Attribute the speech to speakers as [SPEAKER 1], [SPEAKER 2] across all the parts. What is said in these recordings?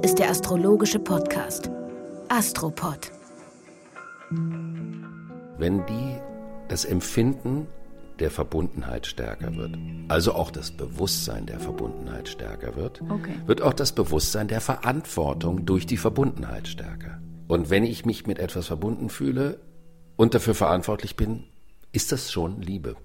[SPEAKER 1] Hier ist der astrologische Podcast Astropod.
[SPEAKER 2] Wenn die das Empfinden der Verbundenheit stärker wird, also auch das Bewusstsein der Verbundenheit stärker wird,
[SPEAKER 3] Okay.
[SPEAKER 2] wird auch das Bewusstsein der Verantwortung durch die Verbundenheit stärker. Und wenn ich mich mit etwas verbunden fühle und dafür verantwortlich bin, ist das schon Liebe.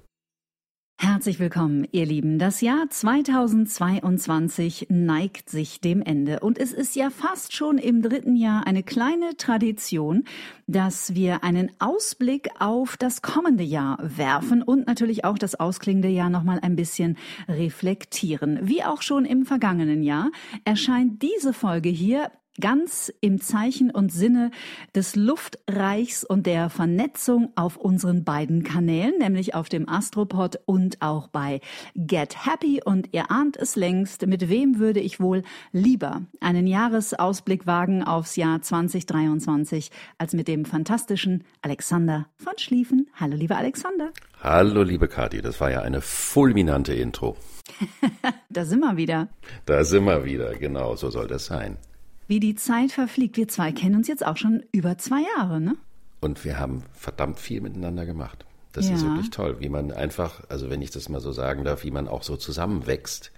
[SPEAKER 3] Herzlich willkommen, ihr Lieben. Das Jahr 2022 neigt sich dem Ende und es ist ja fast schon im dritten Jahr eine kleine Tradition, dass wir einen Ausblick auf das kommende Jahr werfen und natürlich auch das ausklingende Jahr nochmal ein bisschen reflektieren. Wie auch schon im vergangenen Jahr erscheint diese Folge hier ganz im Zeichen und Sinne des Luftreichs und der Vernetzung auf unseren beiden Kanälen, nämlich auf dem Astropod und auch bei Get Happy. Und ihr ahnt es längst, mit wem würde ich wohl lieber einen Jahresausblick wagen aufs Jahr 2023 als mit dem fantastischen Alexander von Schlieffen. Hallo, lieber Alexander.
[SPEAKER 2] Hallo, liebe Kathi, das war ja eine fulminante Intro.
[SPEAKER 3] Da sind wir wieder.
[SPEAKER 2] Da sind wir wieder, genau, so soll das sein.
[SPEAKER 3] Wie die Zeit verfliegt. Wir zwei kennen uns jetzt auch schon über zwei Jahre, ne?
[SPEAKER 2] Und wir haben verdammt viel miteinander gemacht. Das ist
[SPEAKER 3] Ja.
[SPEAKER 2] wirklich toll, wie man einfach, also wenn ich das mal so sagen darf, wie man auch so zusammenwächst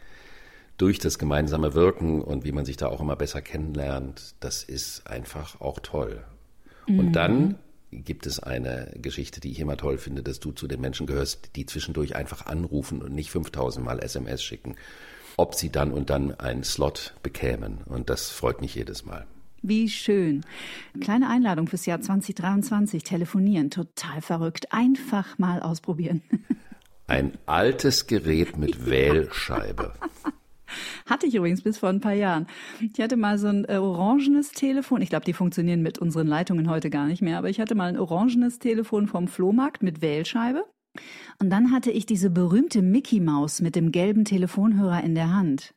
[SPEAKER 2] durch das gemeinsame Wirken und wie man sich da auch immer besser kennenlernt. Das ist einfach auch toll. Und dann gibt es eine Geschichte, die ich immer toll finde, dass du zu den Menschen gehörst, die zwischendurch einfach anrufen und nicht 5000 Mal SMS schicken, ob sie dann und dann einen Slot bekämen. Und das freut mich jedes Mal.
[SPEAKER 3] Wie schön. Kleine Einladung fürs Jahr 2023. Telefonieren. Total verrückt. Einfach mal ausprobieren.
[SPEAKER 2] Ein altes Gerät mit Wählscheibe.
[SPEAKER 3] Hatte ich übrigens bis vor ein paar Jahren. Ich hatte mal so ein äh, orangenes Telefon. Ich glaube, die funktionieren mit unseren Leitungen heute gar nicht mehr. Aber ich hatte mal ein orangenes Telefon vom Flohmarkt mit Wählscheibe. Und dann hatte ich diese berühmte Mickey Maus mit dem gelben Telefonhörer in der Hand.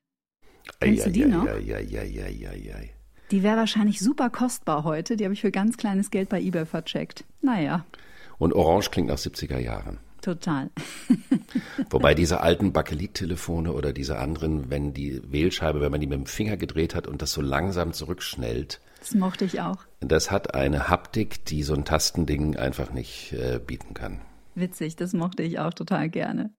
[SPEAKER 3] Kennst du die noch?
[SPEAKER 2] Eieieiei.
[SPEAKER 3] Die wäre wahrscheinlich super kostbar heute. Die habe ich für ganz kleines Geld bei eBay vercheckt. Naja,
[SPEAKER 2] Und Orange klingt nach 70er Jahren.
[SPEAKER 3] total.
[SPEAKER 2] Wobei diese alten Bakelit-Telefone oder diese anderen, wenn die Wählscheibe, wenn man die mit dem Finger gedreht hat und das so langsam zurückschnellt,
[SPEAKER 3] Das mochte ich auch.
[SPEAKER 2] das hat eine Haptik, die so ein Tastending einfach nicht äh, bieten kann.
[SPEAKER 3] Witzig, das mochte ich auch total gerne.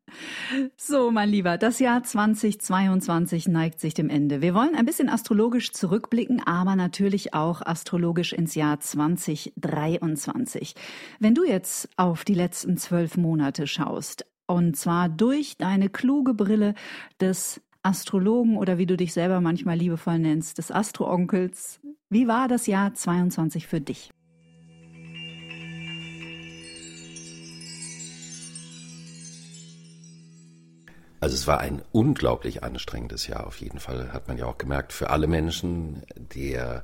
[SPEAKER 3] So, mein Lieber, das Jahr 2022 neigt sich dem Ende. Wir wollen ein bisschen astrologisch zurückblicken, aber natürlich auch astrologisch ins Jahr 2023. Wenn du jetzt auf die letzten zwölf Monate schaust, und zwar durch deine kluge Brille des Astrologen oder wie du dich selber manchmal liebevoll nennst, des Astro-Onkels, wie war das Jahr 22 für dich?
[SPEAKER 2] Also es war ein unglaublich anstrengendes Jahr auf jeden Fall, hat man ja auch gemerkt, für alle Menschen. Der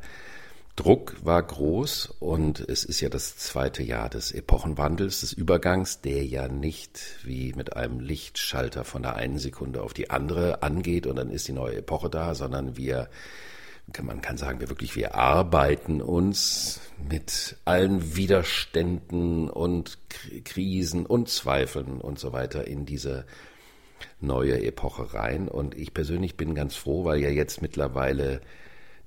[SPEAKER 2] Druck war groß und es ist ja das zweite Jahr des Epochenwandels, des Übergangs, der ja nicht wie mit einem Lichtschalter von der einen Sekunde auf die andere angeht und dann ist die neue Epoche da, sondern wir man kann sagen, wir wirklich, wir arbeiten uns mit allen Widerständen und Krisen und Zweifeln und so weiter in diese neue Epoche rein. Und ich persönlich bin ganz froh, weil ja jetzt mittlerweile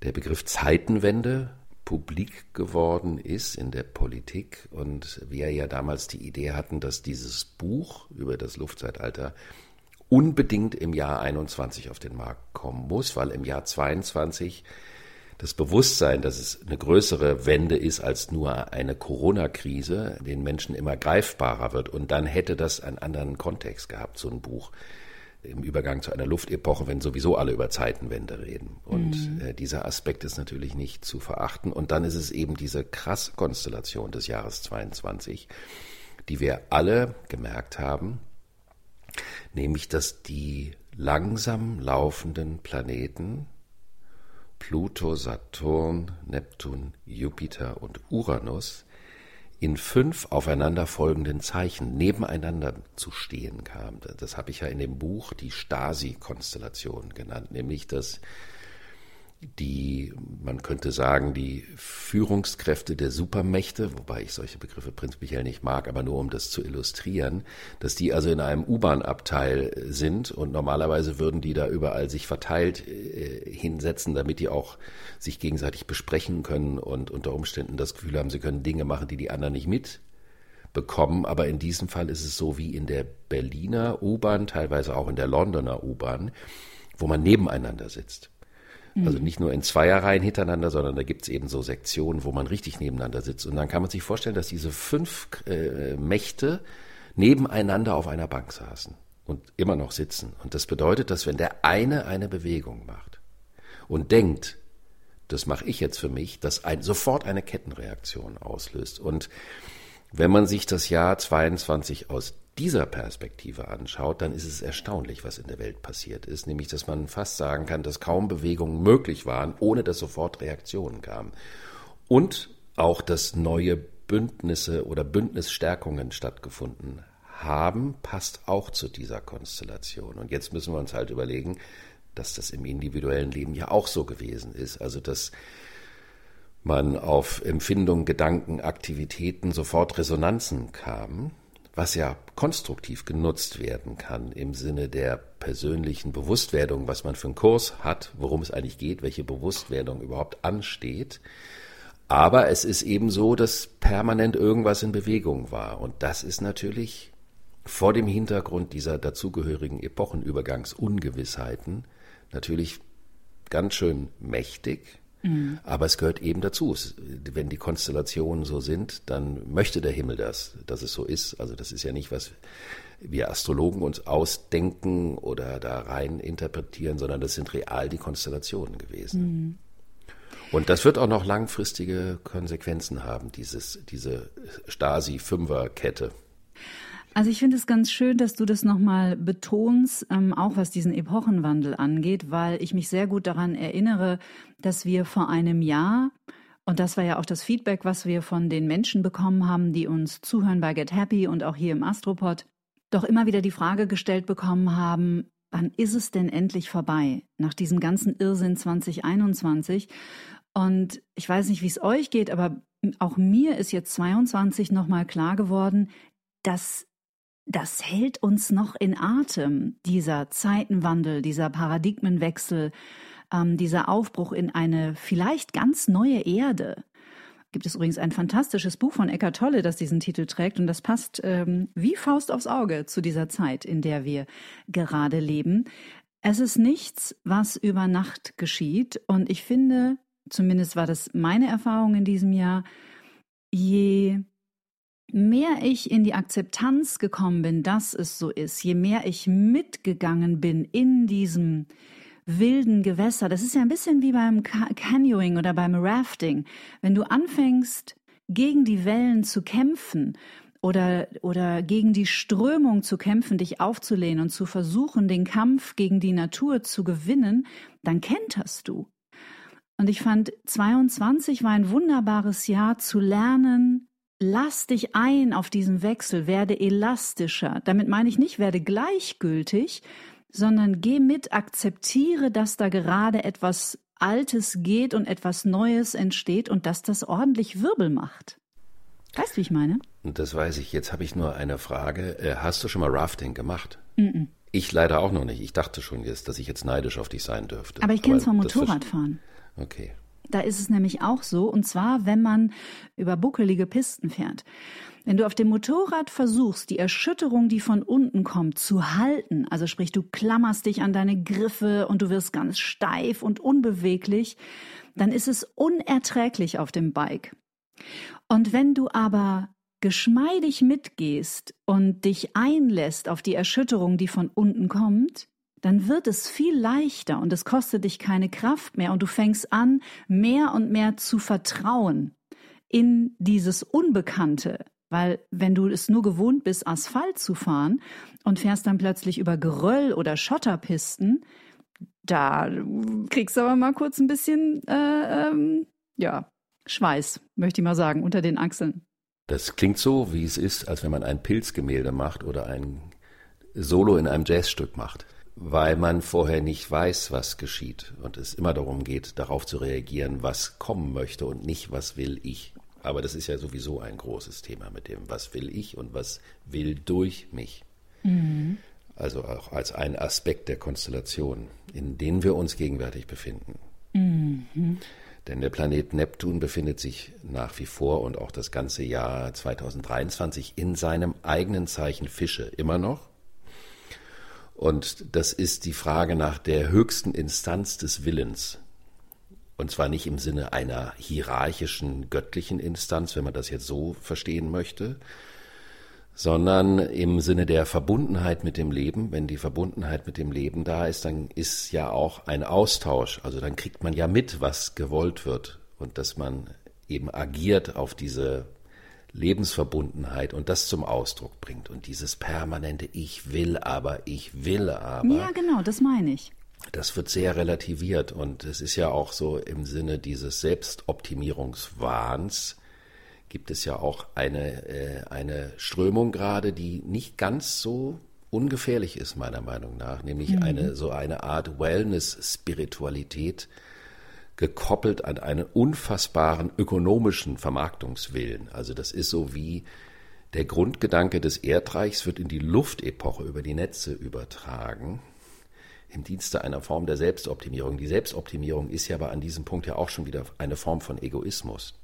[SPEAKER 2] der Begriff Zeitenwende publik geworden ist in der Politik und wir ja damals die Idee hatten, dass dieses Buch über das Luftzeitalter unbedingt im Jahr 21 auf den Markt kommen muss, weil im Jahr 22 das Bewusstsein, dass es eine größere Wende ist als nur eine Corona-Krise, den Menschen immer greifbarer wird. Und dann hätte das einen anderen Kontext gehabt, so ein Buch im Übergang zu einer Luftepoche, wenn sowieso alle über Zeitenwende reden. Und äh, dieser Aspekt ist natürlich nicht zu verachten. Und dann ist es eben diese krasse Konstellation des Jahres 22, die wir alle gemerkt haben, Nämlich, dass die langsam laufenden Planeten Pluto, Saturn, Neptun, Jupiter und Uranus in fünf aufeinanderfolgenden Zeichen nebeneinander zu stehen kam. Das habe ich ja in dem Buch die Stasi-Konstellation genannt, nämlich dass die, man könnte sagen, die Führungskräfte der Supermächte, wobei ich solche Begriffe prinzipiell nicht mag, aber nur um das zu illustrieren, dass die also in einem U-Bahn-Abteil sind und normalerweise würden die da überall sich verteilt äh, hinsetzen, damit die auch sich gegenseitig besprechen können und unter Umständen das Gefühl haben, sie können Dinge machen, die die anderen nicht mitbekommen. Aber in diesem Fall ist es so wie in der Berliner U-Bahn, teilweise auch in der Londoner U-Bahn, wo man nebeneinander sitzt. Also mhm. nicht nur in Zweierreihen hintereinander, sondern da gibt's eben so Sektionen, wo man richtig nebeneinander sitzt. Und dann kann man sich vorstellen, dass diese fünf äh, Mächte nebeneinander auf einer Bank saßen und immer noch sitzen. Und das bedeutet, dass wenn der eine eine Bewegung macht und denkt, das mache ich jetzt für mich, dass ein, sofort eine Kettenreaktion auslöst. Und wenn man sich das Jahr 22 aus dieser Perspektive anschaut, dann ist es erstaunlich, was in der Welt passiert ist, nämlich dass man fast sagen kann, dass kaum Bewegungen möglich waren, ohne dass sofort Reaktionen kamen. Und auch, dass neue Bündnisse oder Bündnisstärkungen stattgefunden haben, passt auch zu dieser Konstellation. Und jetzt müssen wir uns halt überlegen, dass das im individuellen Leben ja auch so gewesen ist. Also dass man auf Empfindungen, Gedanken, Aktivitäten sofort Resonanzen kam was ja konstruktiv genutzt werden kann im Sinne der persönlichen Bewusstwerdung, was man für einen Kurs hat, worum es eigentlich geht, welche Bewusstwerdung überhaupt ansteht. Aber es ist eben so, dass permanent irgendwas in Bewegung war. Und das ist natürlich vor dem Hintergrund dieser dazugehörigen Epochenübergangsungewissheiten natürlich ganz schön mächtig Mhm. Aber es gehört eben dazu. Es, wenn die Konstellationen so sind, dann möchte der Himmel das, dass es so ist. Also das ist ja nicht, was wir Astrologen uns ausdenken oder da rein interpretieren, sondern das sind real die Konstellationen gewesen. Mhm. Und das wird auch noch langfristige Konsequenzen haben, dieses, diese Stasi-Fünfer-Kette.
[SPEAKER 3] Also ich finde es ganz schön, dass du das nochmal betonst, ähm, auch was diesen Epochenwandel angeht, weil ich mich sehr gut daran erinnere, dass wir vor einem Jahr, und das war ja auch das Feedback, was wir von den Menschen bekommen haben, die uns zuhören bei Get Happy und auch hier im Astropod, doch immer wieder die Frage gestellt bekommen haben, wann ist es denn endlich vorbei nach diesem ganzen Irrsinn 2021? Und ich weiß nicht, wie es euch geht, aber auch mir ist jetzt 22 nochmal klar geworden, dass das hält uns noch in Atem, dieser Zeitenwandel, dieser Paradigmenwechsel, ähm, dieser Aufbruch in eine vielleicht ganz neue Erde. Gibt es übrigens ein fantastisches Buch von Eckart Tolle, das diesen Titel trägt und das passt ähm, wie Faust aufs Auge zu dieser Zeit, in der wir gerade leben. Es ist nichts, was über Nacht geschieht und ich finde, zumindest war das meine Erfahrung in diesem Jahr, je mehr ich in die Akzeptanz gekommen bin, dass es so ist, je mehr ich mitgegangen bin in diesem wilden Gewässer, das ist ja ein bisschen wie beim Canoeing oder beim Rafting, wenn du anfängst, gegen die Wellen zu kämpfen oder, oder gegen die Strömung zu kämpfen, dich aufzulehnen und zu versuchen, den Kampf gegen die Natur zu gewinnen, dann kenterst du. Und ich fand, 22 war ein wunderbares Jahr zu lernen, lass dich ein auf diesen Wechsel, werde elastischer. Damit meine ich nicht, werde gleichgültig, sondern geh mit, akzeptiere, dass da gerade etwas Altes geht und etwas Neues entsteht und dass das ordentlich Wirbel macht. Weißt du, wie ich meine?
[SPEAKER 2] Das weiß ich. Jetzt habe ich nur eine Frage. Äh, hast du schon mal Rafting gemacht? Mm -mm. Ich leider auch noch nicht. Ich dachte schon jetzt, dass ich jetzt neidisch auf dich sein dürfte.
[SPEAKER 3] Aber ich kenne es vom Motorradfahren.
[SPEAKER 2] Okay.
[SPEAKER 3] Da ist es nämlich auch so, und zwar, wenn man über buckelige Pisten fährt. Wenn du auf dem Motorrad versuchst, die Erschütterung, die von unten kommt, zu halten, also sprich, du klammerst dich an deine Griffe und du wirst ganz steif und unbeweglich, dann ist es unerträglich auf dem Bike. Und wenn du aber geschmeidig mitgehst und dich einlässt auf die Erschütterung, die von unten kommt, dann wird es viel leichter und es kostet dich keine Kraft mehr und du fängst an, mehr und mehr zu vertrauen in dieses Unbekannte, Weil wenn du es nur gewohnt bist, Asphalt zu fahren und fährst dann plötzlich über Geröll oder Schotterpisten, da kriegst du aber mal kurz ein bisschen, äh, ähm, ja, Schweiß, möchte ich mal sagen, unter den Achseln.
[SPEAKER 2] Das klingt so, wie es ist, als wenn man ein Pilzgemälde macht oder ein Solo in einem Jazzstück macht, weil man vorher nicht weiß, was geschieht und es immer darum geht, darauf zu reagieren, was kommen möchte und nicht, was will ich. Aber das ist ja sowieso ein großes Thema mit dem, was will ich und was will durch mich. Mhm. Also auch als ein Aspekt der Konstellation, in denen wir uns gegenwärtig befinden. Mhm. Denn der Planet Neptun befindet sich nach wie vor und auch das ganze Jahr 2023 in seinem eigenen Zeichen Fische immer noch. Und das ist die Frage nach der höchsten Instanz des Willens. Und zwar nicht im Sinne einer hierarchischen göttlichen Instanz, wenn man das jetzt so verstehen möchte, sondern im Sinne der Verbundenheit mit dem Leben. Wenn die Verbundenheit mit dem Leben da ist, dann ist ja auch ein Austausch. Also dann kriegt man ja mit, was gewollt wird und dass man eben agiert auf diese Lebensverbundenheit und das zum Ausdruck bringt und dieses permanente Ich will aber, ich will aber.
[SPEAKER 3] Ja, genau, das meine ich
[SPEAKER 2] das wird sehr relativiert und es ist ja auch so im Sinne dieses Selbstoptimierungswahns gibt es ja auch eine, äh, eine Strömung gerade, die nicht ganz so ungefährlich ist, meiner Meinung nach, nämlich mhm. eine, so eine Art Wellness-Spiritualität, gekoppelt an einen unfassbaren ökonomischen Vermarktungswillen. Also das ist so wie der Grundgedanke des Erdreichs wird in die Luftepoche über die Netze übertragen im Dienste einer Form der Selbstoptimierung. Die Selbstoptimierung ist ja aber an diesem Punkt ja auch schon wieder eine Form von Egoismus.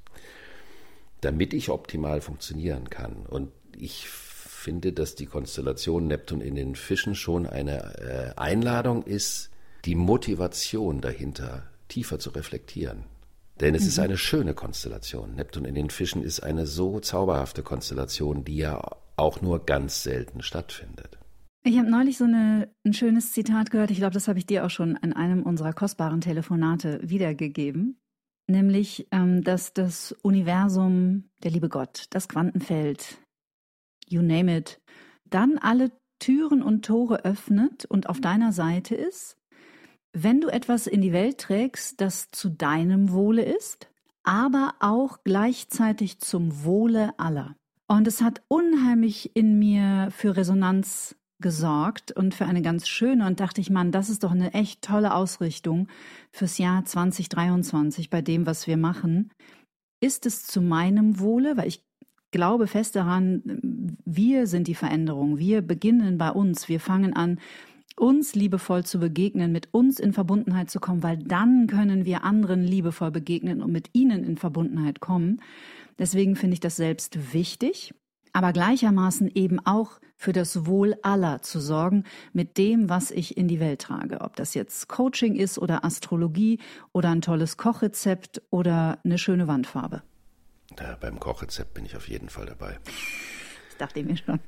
[SPEAKER 2] Damit ich optimal funktionieren kann. Und ich finde, dass die Konstellation Neptun in den Fischen schon eine äh, Einladung ist, die Motivation dahinter tiefer zu reflektieren. Denn es mhm. ist eine schöne Konstellation. Neptun in den Fischen ist eine so zauberhafte Konstellation, die ja auch nur ganz selten stattfindet.
[SPEAKER 3] Ich habe neulich so eine, ein schönes Zitat gehört. Ich glaube, das habe ich dir auch schon in einem unserer kostbaren Telefonate wiedergegeben. Nämlich, ähm, dass das Universum, der liebe Gott, das Quantenfeld, you name it, dann alle Türen und Tore öffnet und auf deiner Seite ist, wenn du etwas in die Welt trägst, das zu deinem Wohle ist, aber auch gleichzeitig zum Wohle aller. Und es hat unheimlich in mir für Resonanz gesorgt und für eine ganz schöne und dachte ich, Mann, das ist doch eine echt tolle Ausrichtung fürs Jahr 2023 bei dem, was wir machen. Ist es zu meinem Wohle, weil ich glaube fest daran, wir sind die Veränderung, wir beginnen bei uns, wir fangen an, uns liebevoll zu begegnen, mit uns in Verbundenheit zu kommen, weil dann können wir anderen liebevoll begegnen und mit ihnen in Verbundenheit kommen. Deswegen finde ich das selbst wichtig aber gleichermaßen eben auch für das Wohl aller zu sorgen mit dem, was ich in die Welt trage. Ob das jetzt Coaching ist oder Astrologie oder ein tolles Kochrezept oder eine schöne Wandfarbe.
[SPEAKER 2] Ja, beim Kochrezept bin ich auf jeden Fall dabei.
[SPEAKER 3] Das dachte ich mir schon.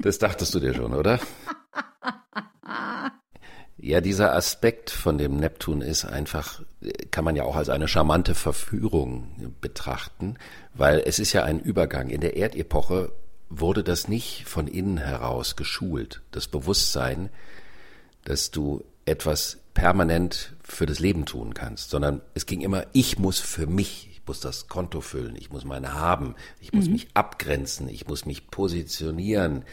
[SPEAKER 2] Das dachtest du dir schon, oder? Ja, dieser Aspekt von dem Neptun ist einfach, kann man ja auch als eine charmante Verführung betrachten, weil es ist ja ein Übergang. In der Erdepoche wurde das nicht von innen heraus geschult, das Bewusstsein, dass du etwas permanent für das Leben tun kannst, sondern es ging immer, ich muss für mich, ich muss das Konto füllen, ich muss meine haben, ich muss mhm. mich abgrenzen, ich muss mich positionieren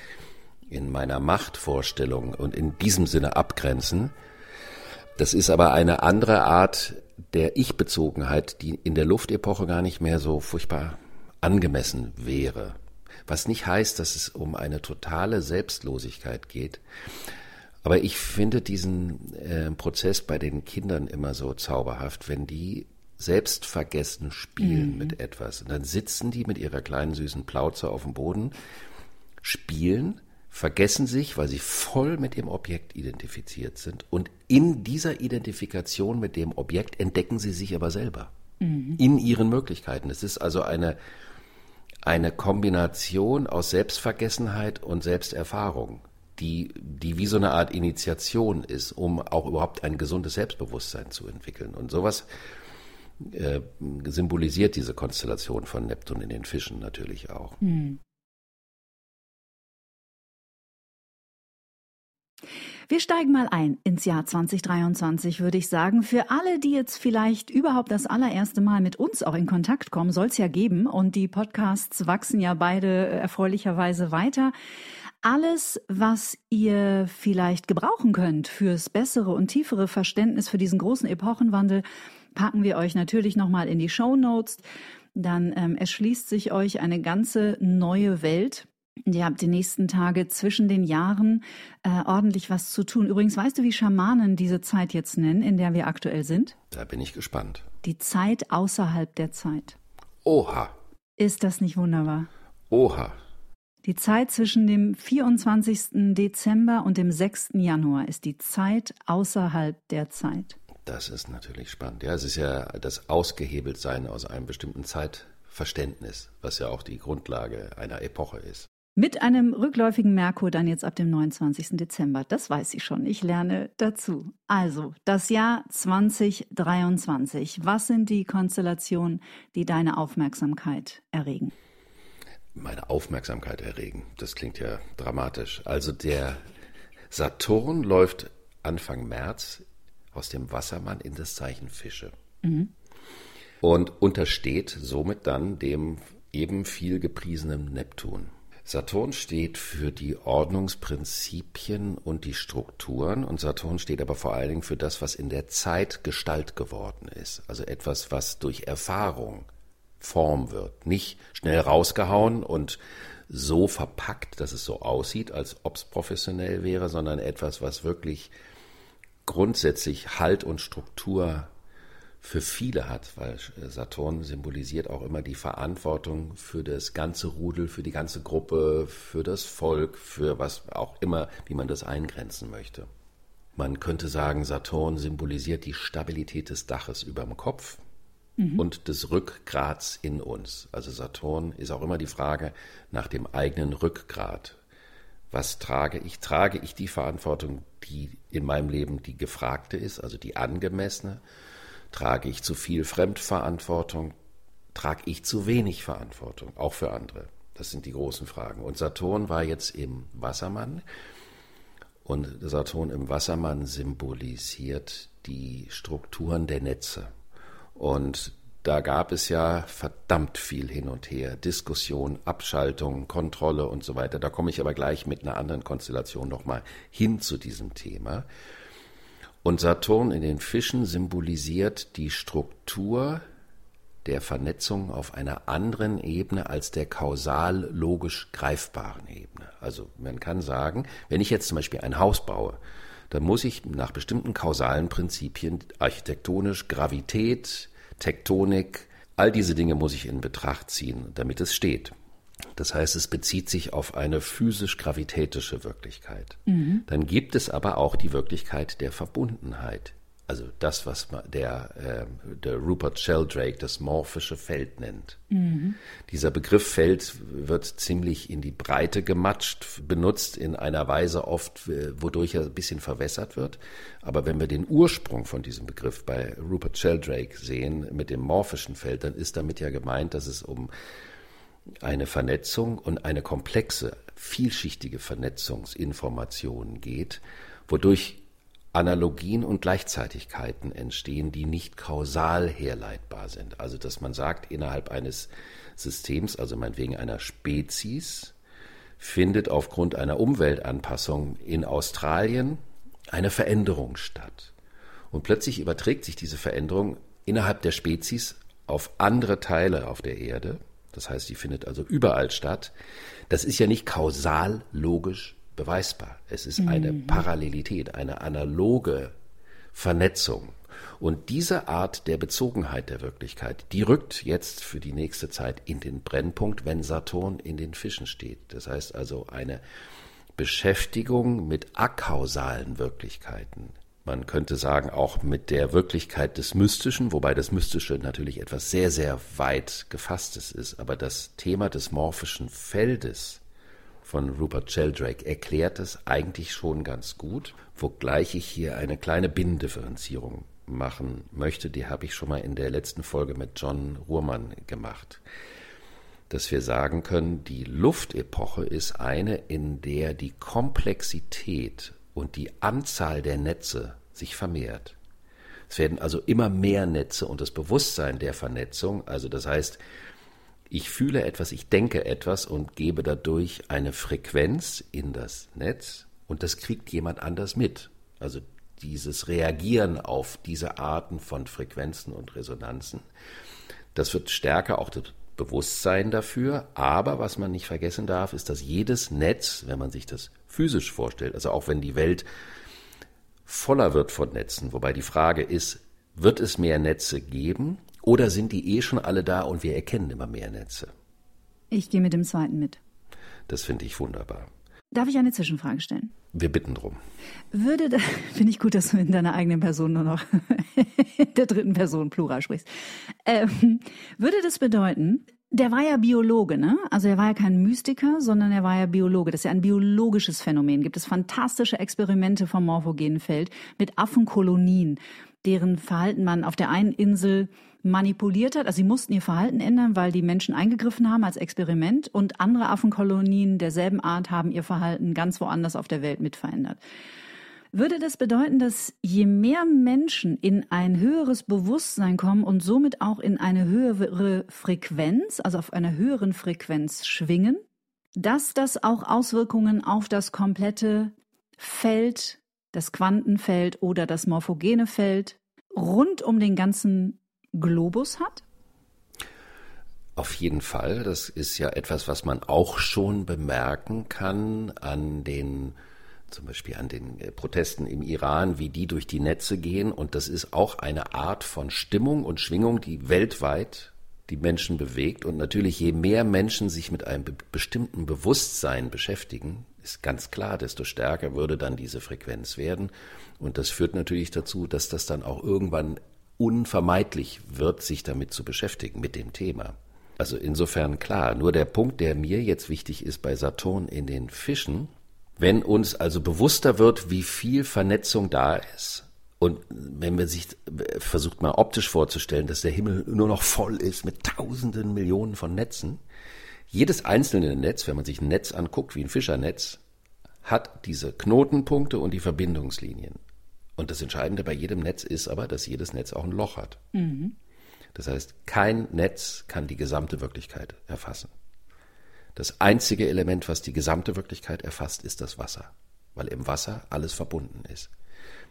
[SPEAKER 2] in meiner Machtvorstellung und in diesem Sinne abgrenzen. Das ist aber eine andere Art der Ich-Bezogenheit, die in der Luftepoche gar nicht mehr so furchtbar angemessen wäre. Was nicht heißt, dass es um eine totale Selbstlosigkeit geht. Aber ich finde diesen äh, Prozess bei den Kindern immer so zauberhaft, wenn die selbstvergessen spielen mhm. mit etwas. Und dann sitzen die mit ihrer kleinen süßen Plauze auf dem Boden, spielen, vergessen sich, weil sie voll mit dem Objekt identifiziert sind. Und in dieser Identifikation mit dem Objekt entdecken sie sich aber selber. Mhm. In ihren Möglichkeiten. Es ist also eine eine Kombination aus Selbstvergessenheit und Selbsterfahrung, die, die wie so eine Art Initiation ist, um auch überhaupt ein gesundes Selbstbewusstsein zu entwickeln. Und sowas äh, symbolisiert diese Konstellation von Neptun in den Fischen natürlich auch. Hm.
[SPEAKER 3] Wir steigen mal ein ins Jahr 2023, würde ich sagen. Für alle, die jetzt vielleicht überhaupt das allererste Mal mit uns auch in Kontakt kommen, soll es ja geben. Und die Podcasts wachsen ja beide erfreulicherweise weiter. Alles, was ihr vielleicht gebrauchen könnt fürs bessere und tiefere Verständnis für diesen großen Epochenwandel, packen wir euch natürlich nochmal in die Show Notes. Dann ähm, erschließt sich euch eine ganze neue Welt Ihr habt die nächsten Tage zwischen den Jahren äh, ordentlich was zu tun. Übrigens, weißt du, wie Schamanen diese Zeit jetzt nennen, in der wir aktuell sind?
[SPEAKER 2] Da bin ich gespannt.
[SPEAKER 3] Die Zeit außerhalb der Zeit.
[SPEAKER 2] Oha.
[SPEAKER 3] Ist das nicht wunderbar?
[SPEAKER 2] Oha.
[SPEAKER 3] Die Zeit zwischen dem 24. Dezember und dem 6. Januar ist die Zeit außerhalb der Zeit.
[SPEAKER 2] Das ist natürlich spannend. Ja, es ist ja das Ausgehebeltsein aus einem bestimmten Zeitverständnis, was ja auch die Grundlage einer Epoche ist.
[SPEAKER 3] Mit einem rückläufigen Merkur dann jetzt ab dem 29. Dezember. Das weiß ich schon. Ich lerne dazu. Also, das Jahr 2023. Was sind die Konstellationen, die deine Aufmerksamkeit erregen?
[SPEAKER 2] Meine Aufmerksamkeit erregen. Das klingt ja dramatisch. Also der Saturn läuft Anfang März aus dem Wassermann in das Zeichen Fische. Mhm. Und untersteht somit dann dem eben viel gepriesenen Neptun. Saturn steht für die Ordnungsprinzipien und die Strukturen und Saturn steht aber vor allen Dingen für das, was in der Zeit Gestalt geworden ist. Also etwas, was durch Erfahrung Form wird. Nicht schnell rausgehauen und so verpackt, dass es so aussieht, als ob es professionell wäre, sondern etwas, was wirklich grundsätzlich Halt und Struktur für viele hat, weil Saturn symbolisiert auch immer die Verantwortung für das ganze Rudel, für die ganze Gruppe, für das Volk, für was auch immer, wie man das eingrenzen möchte. Man könnte sagen, Saturn symbolisiert die Stabilität des Daches über dem Kopf mhm. und des Rückgrats in uns. Also Saturn ist auch immer die Frage nach dem eigenen Rückgrat. Was trage ich? Trage ich die Verantwortung, die in meinem Leben die gefragte ist, also die angemessene? Trage ich zu viel Fremdverantwortung? Trage ich zu wenig Verantwortung, auch für andere? Das sind die großen Fragen. Und Saturn war jetzt im Wassermann. Und Saturn im Wassermann symbolisiert die Strukturen der Netze. Und da gab es ja verdammt viel hin und her. Diskussion, Abschaltung, Kontrolle und so weiter. Da komme ich aber gleich mit einer anderen Konstellation nochmal hin zu diesem Thema. Und Saturn in den Fischen symbolisiert die Struktur der Vernetzung auf einer anderen Ebene als der kausal logisch greifbaren Ebene. Also man kann sagen, wenn ich jetzt zum Beispiel ein Haus baue, dann muss ich nach bestimmten kausalen Prinzipien architektonisch Gravität, Tektonik, all diese Dinge muss ich in Betracht ziehen, damit es steht. Das heißt, es bezieht sich auf eine physisch-gravitätische Wirklichkeit. Mhm. Dann gibt es aber auch die Wirklichkeit der Verbundenheit. Also das, was der, äh, der Rupert Sheldrake das morphische Feld nennt. Mhm. Dieser Begriff Feld wird ziemlich in die Breite gematscht, benutzt in einer Weise oft, äh, wodurch er ein bisschen verwässert wird. Aber wenn wir den Ursprung von diesem Begriff bei Rupert Sheldrake sehen, mit dem morphischen Feld, dann ist damit ja gemeint, dass es um eine Vernetzung und eine komplexe, vielschichtige Vernetzungsinformation geht, wodurch Analogien und Gleichzeitigkeiten entstehen, die nicht kausal herleitbar sind. Also dass man sagt, innerhalb eines Systems, also meinetwegen einer Spezies, findet aufgrund einer Umweltanpassung in Australien eine Veränderung statt. Und plötzlich überträgt sich diese Veränderung innerhalb der Spezies auf andere Teile auf der Erde das heißt, die findet also überall statt. Das ist ja nicht kausal logisch beweisbar. Es ist eine mhm. Parallelität, eine analoge Vernetzung. Und diese Art der Bezogenheit der Wirklichkeit, die rückt jetzt für die nächste Zeit in den Brennpunkt, wenn Saturn in den Fischen steht. Das heißt also eine Beschäftigung mit akausalen Wirklichkeiten, man könnte sagen, auch mit der Wirklichkeit des Mystischen, wobei das Mystische natürlich etwas sehr, sehr weit gefasstes ist. Aber das Thema des morphischen Feldes von Rupert Sheldrake erklärt es eigentlich schon ganz gut, wogleich ich hier eine kleine Binnendifferenzierung machen möchte. Die habe ich schon mal in der letzten Folge mit John Ruhrmann gemacht. Dass wir sagen können, die Luftepoche ist eine, in der die Komplexität und die Anzahl der Netze sich vermehrt. Es werden also immer mehr Netze und das Bewusstsein der Vernetzung, also das heißt, ich fühle etwas, ich denke etwas und gebe dadurch eine Frequenz in das Netz und das kriegt jemand anders mit. Also dieses Reagieren auf diese Arten von Frequenzen und Resonanzen, das wird stärker auch Bewusstsein dafür. Aber was man nicht vergessen darf, ist, dass jedes Netz, wenn man sich das physisch vorstellt, also auch wenn die Welt voller wird von Netzen, wobei die Frage ist, wird es mehr Netze geben oder sind die eh schon alle da und wir erkennen immer mehr Netze?
[SPEAKER 3] Ich gehe mit dem zweiten mit.
[SPEAKER 2] Das finde ich wunderbar.
[SPEAKER 3] Darf ich eine Zwischenfrage stellen?
[SPEAKER 2] Wir bitten drum.
[SPEAKER 3] Würde, finde ich gut, dass du in deiner eigenen Person nur noch in der dritten Person Plural sprichst. Ähm, würde das bedeuten, der war ja Biologe, ne? Also er war ja kein Mystiker, sondern er war ja Biologe. Das ist ja ein biologisches Phänomen. Gibt es fantastische Experimente vom morphogenen Feld mit Affenkolonien, deren Verhalten man auf der einen Insel manipuliert hat. Also sie mussten ihr Verhalten ändern, weil die Menschen eingegriffen haben als Experiment und andere Affenkolonien derselben Art haben ihr Verhalten ganz woanders auf der Welt mit verändert. Würde das bedeuten, dass je mehr Menschen in ein höheres Bewusstsein kommen und somit auch in eine höhere Frequenz, also auf einer höheren Frequenz schwingen, dass das auch Auswirkungen auf das komplette Feld, das Quantenfeld oder das morphogene Feld rund um den ganzen Globus hat?
[SPEAKER 2] Auf jeden Fall. Das ist ja etwas, was man auch schon bemerken kann an den zum Beispiel an den äh, Protesten im Iran, wie die durch die Netze gehen. Und das ist auch eine Art von Stimmung und Schwingung, die weltweit die Menschen bewegt. Und natürlich, je mehr Menschen sich mit einem bestimmten Bewusstsein beschäftigen, ist ganz klar, desto stärker würde dann diese Frequenz werden. Und das führt natürlich dazu, dass das dann auch irgendwann unvermeidlich wird, sich damit zu beschäftigen, mit dem Thema. Also insofern klar, nur der Punkt, der mir jetzt wichtig ist bei Saturn in den Fischen, wenn uns also bewusster wird, wie viel Vernetzung da ist, und wenn man sich versucht mal optisch vorzustellen, dass der Himmel nur noch voll ist mit tausenden Millionen von Netzen, jedes einzelne Netz, wenn man sich ein Netz anguckt, wie ein Fischernetz, hat diese Knotenpunkte und die Verbindungslinien. Und das Entscheidende bei jedem Netz ist aber, dass jedes Netz auch ein Loch hat. Mhm. Das heißt, kein Netz kann die gesamte Wirklichkeit erfassen. Das einzige Element, was die gesamte Wirklichkeit erfasst, ist das Wasser, weil im Wasser alles verbunden ist.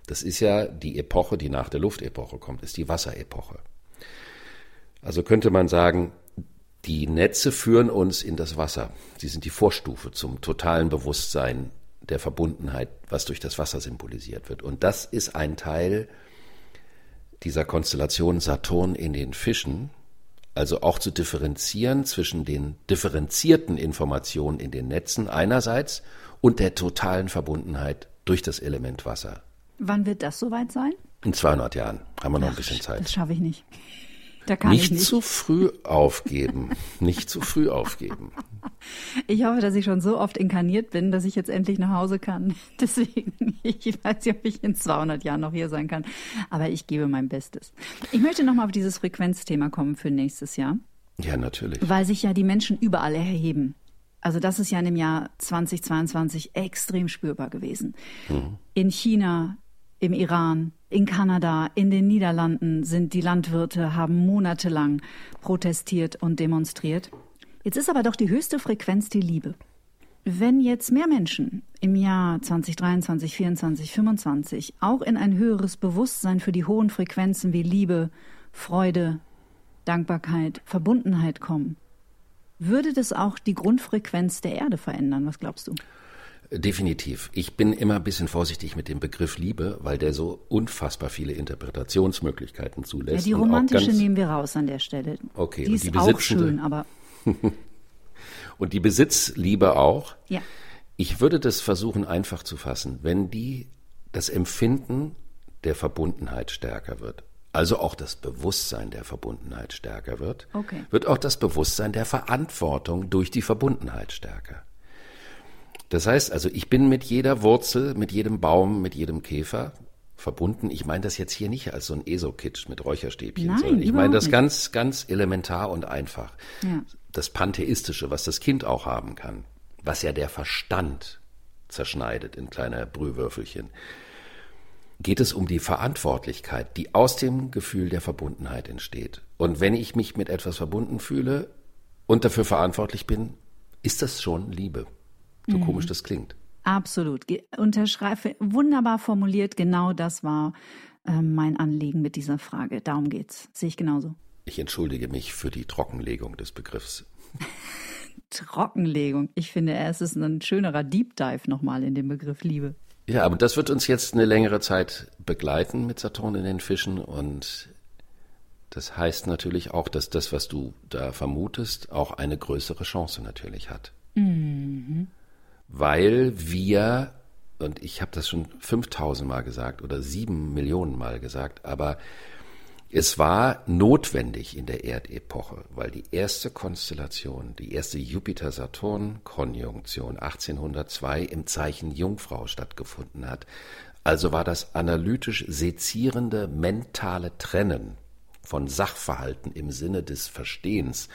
[SPEAKER 2] Das ist ja die Epoche, die nach der Luftepoche kommt, ist die Wasserepoche. Also könnte man sagen, die Netze führen uns in das Wasser. Sie sind die Vorstufe zum totalen Bewusstsein der Verbundenheit, was durch das Wasser symbolisiert wird. Und das ist ein Teil dieser Konstellation Saturn in den Fischen, also auch zu differenzieren zwischen den differenzierten Informationen in den Netzen einerseits und der totalen Verbundenheit durch das Element Wasser.
[SPEAKER 3] Wann wird das soweit sein?
[SPEAKER 2] In 200 Jahren haben wir noch ein bisschen Zeit.
[SPEAKER 3] Das schaffe ich nicht.
[SPEAKER 2] Nicht,
[SPEAKER 3] ich nicht
[SPEAKER 2] zu früh aufgeben. nicht zu früh aufgeben.
[SPEAKER 3] Ich hoffe, dass ich schon so oft inkarniert bin, dass ich jetzt endlich nach Hause kann. Deswegen, ich weiß nicht, ob ich in 200 Jahren noch hier sein kann. Aber ich gebe mein Bestes. Ich möchte nochmal auf dieses Frequenzthema kommen für nächstes Jahr.
[SPEAKER 2] Ja, natürlich.
[SPEAKER 3] Weil sich ja die Menschen überall erheben. Also das ist ja in dem Jahr 2022 extrem spürbar gewesen. Mhm. In China, im Iran, in Kanada, in den Niederlanden sind die Landwirte, haben monatelang protestiert und demonstriert. Jetzt ist aber doch die höchste Frequenz die Liebe. Wenn jetzt mehr Menschen im Jahr 2023, 2024, 2025 auch in ein höheres Bewusstsein für die hohen Frequenzen wie Liebe, Freude, Dankbarkeit, Verbundenheit kommen, würde das auch die Grundfrequenz der Erde verändern? Was glaubst du?
[SPEAKER 2] Definitiv. Ich bin immer ein bisschen vorsichtig mit dem Begriff Liebe, weil der so unfassbar viele Interpretationsmöglichkeiten zulässt.
[SPEAKER 3] Ja, die romantische nehmen wir raus an der Stelle.
[SPEAKER 2] Okay,
[SPEAKER 3] die
[SPEAKER 2] und
[SPEAKER 3] ist die auch schön, aber
[SPEAKER 2] und die Besitzliebe auch.
[SPEAKER 3] Ja.
[SPEAKER 2] Ich würde das versuchen einfach zu fassen, wenn die das Empfinden der Verbundenheit stärker wird, also auch das Bewusstsein der Verbundenheit stärker wird,
[SPEAKER 3] okay.
[SPEAKER 2] wird auch das Bewusstsein der Verantwortung durch die Verbundenheit stärker. Das heißt also, ich bin mit jeder Wurzel, mit jedem Baum, mit jedem Käfer verbunden. Ich meine das jetzt hier nicht als so ein ESO-Kitsch mit Räucherstäbchen,
[SPEAKER 3] Nein,
[SPEAKER 2] sondern ich meine das
[SPEAKER 3] nicht.
[SPEAKER 2] ganz, ganz elementar und einfach.
[SPEAKER 3] Ja.
[SPEAKER 2] Das Pantheistische, was das Kind auch haben kann, was ja der Verstand zerschneidet in kleine Brühwürfelchen, geht es um die Verantwortlichkeit, die aus dem Gefühl der Verbundenheit entsteht. Und wenn ich mich mit etwas verbunden fühle und dafür verantwortlich bin, ist das schon Liebe. So mhm. komisch das klingt.
[SPEAKER 3] Absolut. Unterschreibe, wunderbar formuliert. Genau das war äh, mein Anliegen mit dieser Frage. Darum geht's. Sehe ich genauso.
[SPEAKER 2] Ich entschuldige mich für die Trockenlegung des Begriffs.
[SPEAKER 3] Trockenlegung. Ich finde, es ist ein schönerer Deep Dive nochmal in den Begriff Liebe.
[SPEAKER 2] Ja, aber das wird uns jetzt eine längere Zeit begleiten mit Saturn in den Fischen und das heißt natürlich auch, dass das, was du da vermutest, auch eine größere Chance natürlich hat. Mhm. Weil wir, und ich habe das schon 5000 Mal gesagt oder sieben Millionen Mal gesagt, aber es war notwendig in der Erdepoche, weil die erste Konstellation, die erste Jupiter-Saturn-Konjunktion 1802 im Zeichen Jungfrau stattgefunden hat. Also war das analytisch sezierende mentale Trennen von Sachverhalten im Sinne des Verstehens,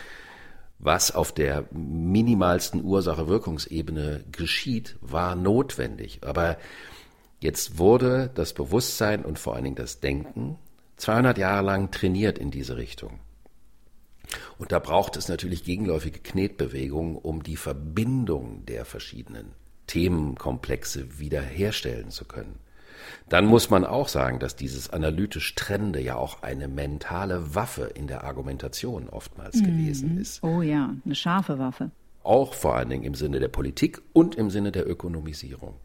[SPEAKER 2] was auf der minimalsten Ursache-Wirkungsebene geschieht, war notwendig. Aber jetzt wurde das Bewusstsein und vor allen Dingen das Denken 200 Jahre lang trainiert in diese Richtung. Und da braucht es natürlich gegenläufige Knetbewegungen, um die Verbindung der verschiedenen Themenkomplexe wiederherstellen zu können. Dann muss man auch sagen, dass dieses analytisch Trennende ja auch eine mentale Waffe in der Argumentation oftmals mhm. gewesen ist.
[SPEAKER 3] Oh ja, eine scharfe Waffe.
[SPEAKER 2] Auch vor allen Dingen im Sinne der Politik und im Sinne der Ökonomisierung.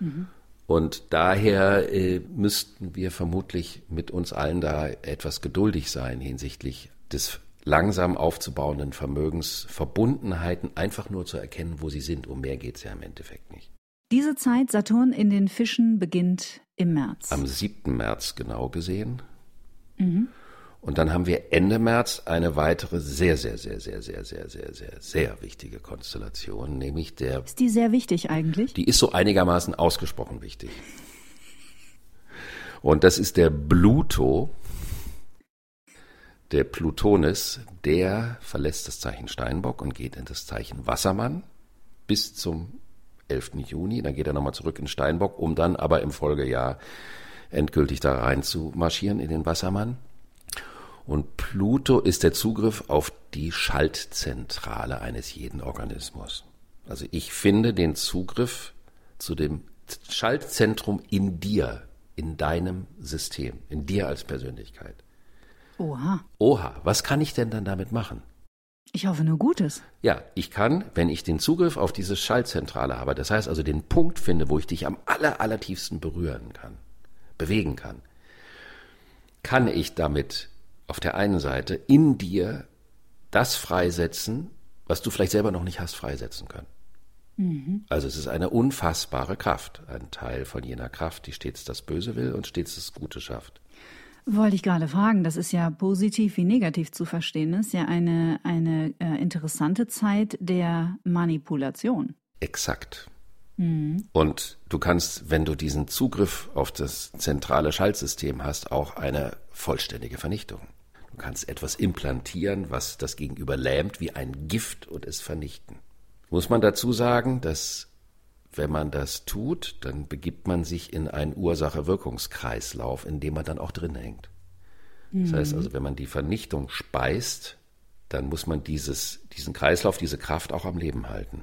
[SPEAKER 2] Mhm. Und daher äh, müssten wir vermutlich mit uns allen da etwas geduldig sein hinsichtlich des langsam aufzubauenden Vermögens, Verbundenheiten einfach nur zu erkennen, wo sie sind. Um mehr geht es ja im Endeffekt nicht.
[SPEAKER 3] Diese Zeit Saturn in den Fischen beginnt im März.
[SPEAKER 2] Am 7. März genau gesehen. Mhm. Und dann haben wir Ende März eine weitere sehr, sehr, sehr, sehr, sehr, sehr, sehr, sehr, sehr wichtige Konstellation, nämlich der.
[SPEAKER 3] Ist die sehr wichtig eigentlich?
[SPEAKER 2] Die ist so einigermaßen ausgesprochen wichtig. Und das ist der Pluto, der Plutonis, der verlässt das Zeichen Steinbock und geht in das Zeichen Wassermann bis zum 11. Juni. Dann geht er nochmal zurück in Steinbock, um dann aber im Folgejahr endgültig da rein zu marschieren in den Wassermann. Und Pluto ist der Zugriff auf die Schaltzentrale eines jeden Organismus. Also ich finde den Zugriff zu dem Schaltzentrum in dir, in deinem System, in dir als Persönlichkeit.
[SPEAKER 3] Oha.
[SPEAKER 2] Oha, was kann ich denn dann damit machen?
[SPEAKER 3] Ich hoffe nur Gutes.
[SPEAKER 2] Ja, ich kann, wenn ich den Zugriff auf diese Schaltzentrale habe, das heißt also den Punkt finde, wo ich dich am aller, allertiefsten berühren kann, bewegen kann, kann ich damit auf der einen Seite in dir das freisetzen, was du vielleicht selber noch nicht hast freisetzen können. Mhm. Also es ist eine unfassbare Kraft, ein Teil von jener Kraft, die stets das Böse will und stets das Gute schafft.
[SPEAKER 3] Wollte ich gerade fragen, das ist ja positiv wie negativ zu verstehen. Das ist ja eine, eine äh, interessante Zeit der Manipulation.
[SPEAKER 2] Exakt. Mhm. Und du kannst, wenn du diesen Zugriff auf das zentrale Schaltsystem hast, auch eine vollständige Vernichtung. Du kannst etwas implantieren, was das Gegenüber lähmt wie ein Gift und es vernichten. Muss man dazu sagen, dass wenn man das tut, dann begibt man sich in einen Ursache-Wirkungskreislauf, in dem man dann auch drin hängt. Mhm. Das heißt also, wenn man die Vernichtung speist, dann muss man dieses, diesen Kreislauf, diese Kraft auch am Leben halten.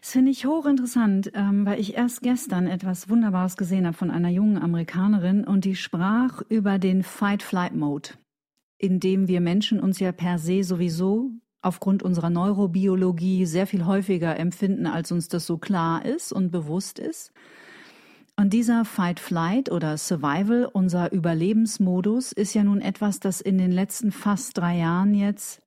[SPEAKER 3] Das finde ich hochinteressant, ähm, weil ich erst gestern etwas Wunderbares gesehen habe von einer jungen Amerikanerin und die sprach über den Fight-Flight-Mode, in dem wir Menschen uns ja per se sowieso aufgrund unserer Neurobiologie sehr viel häufiger empfinden, als uns das so klar ist und bewusst ist. Und dieser Fight-Flight oder Survival, unser Überlebensmodus, ist ja nun etwas, das in den letzten fast drei Jahren jetzt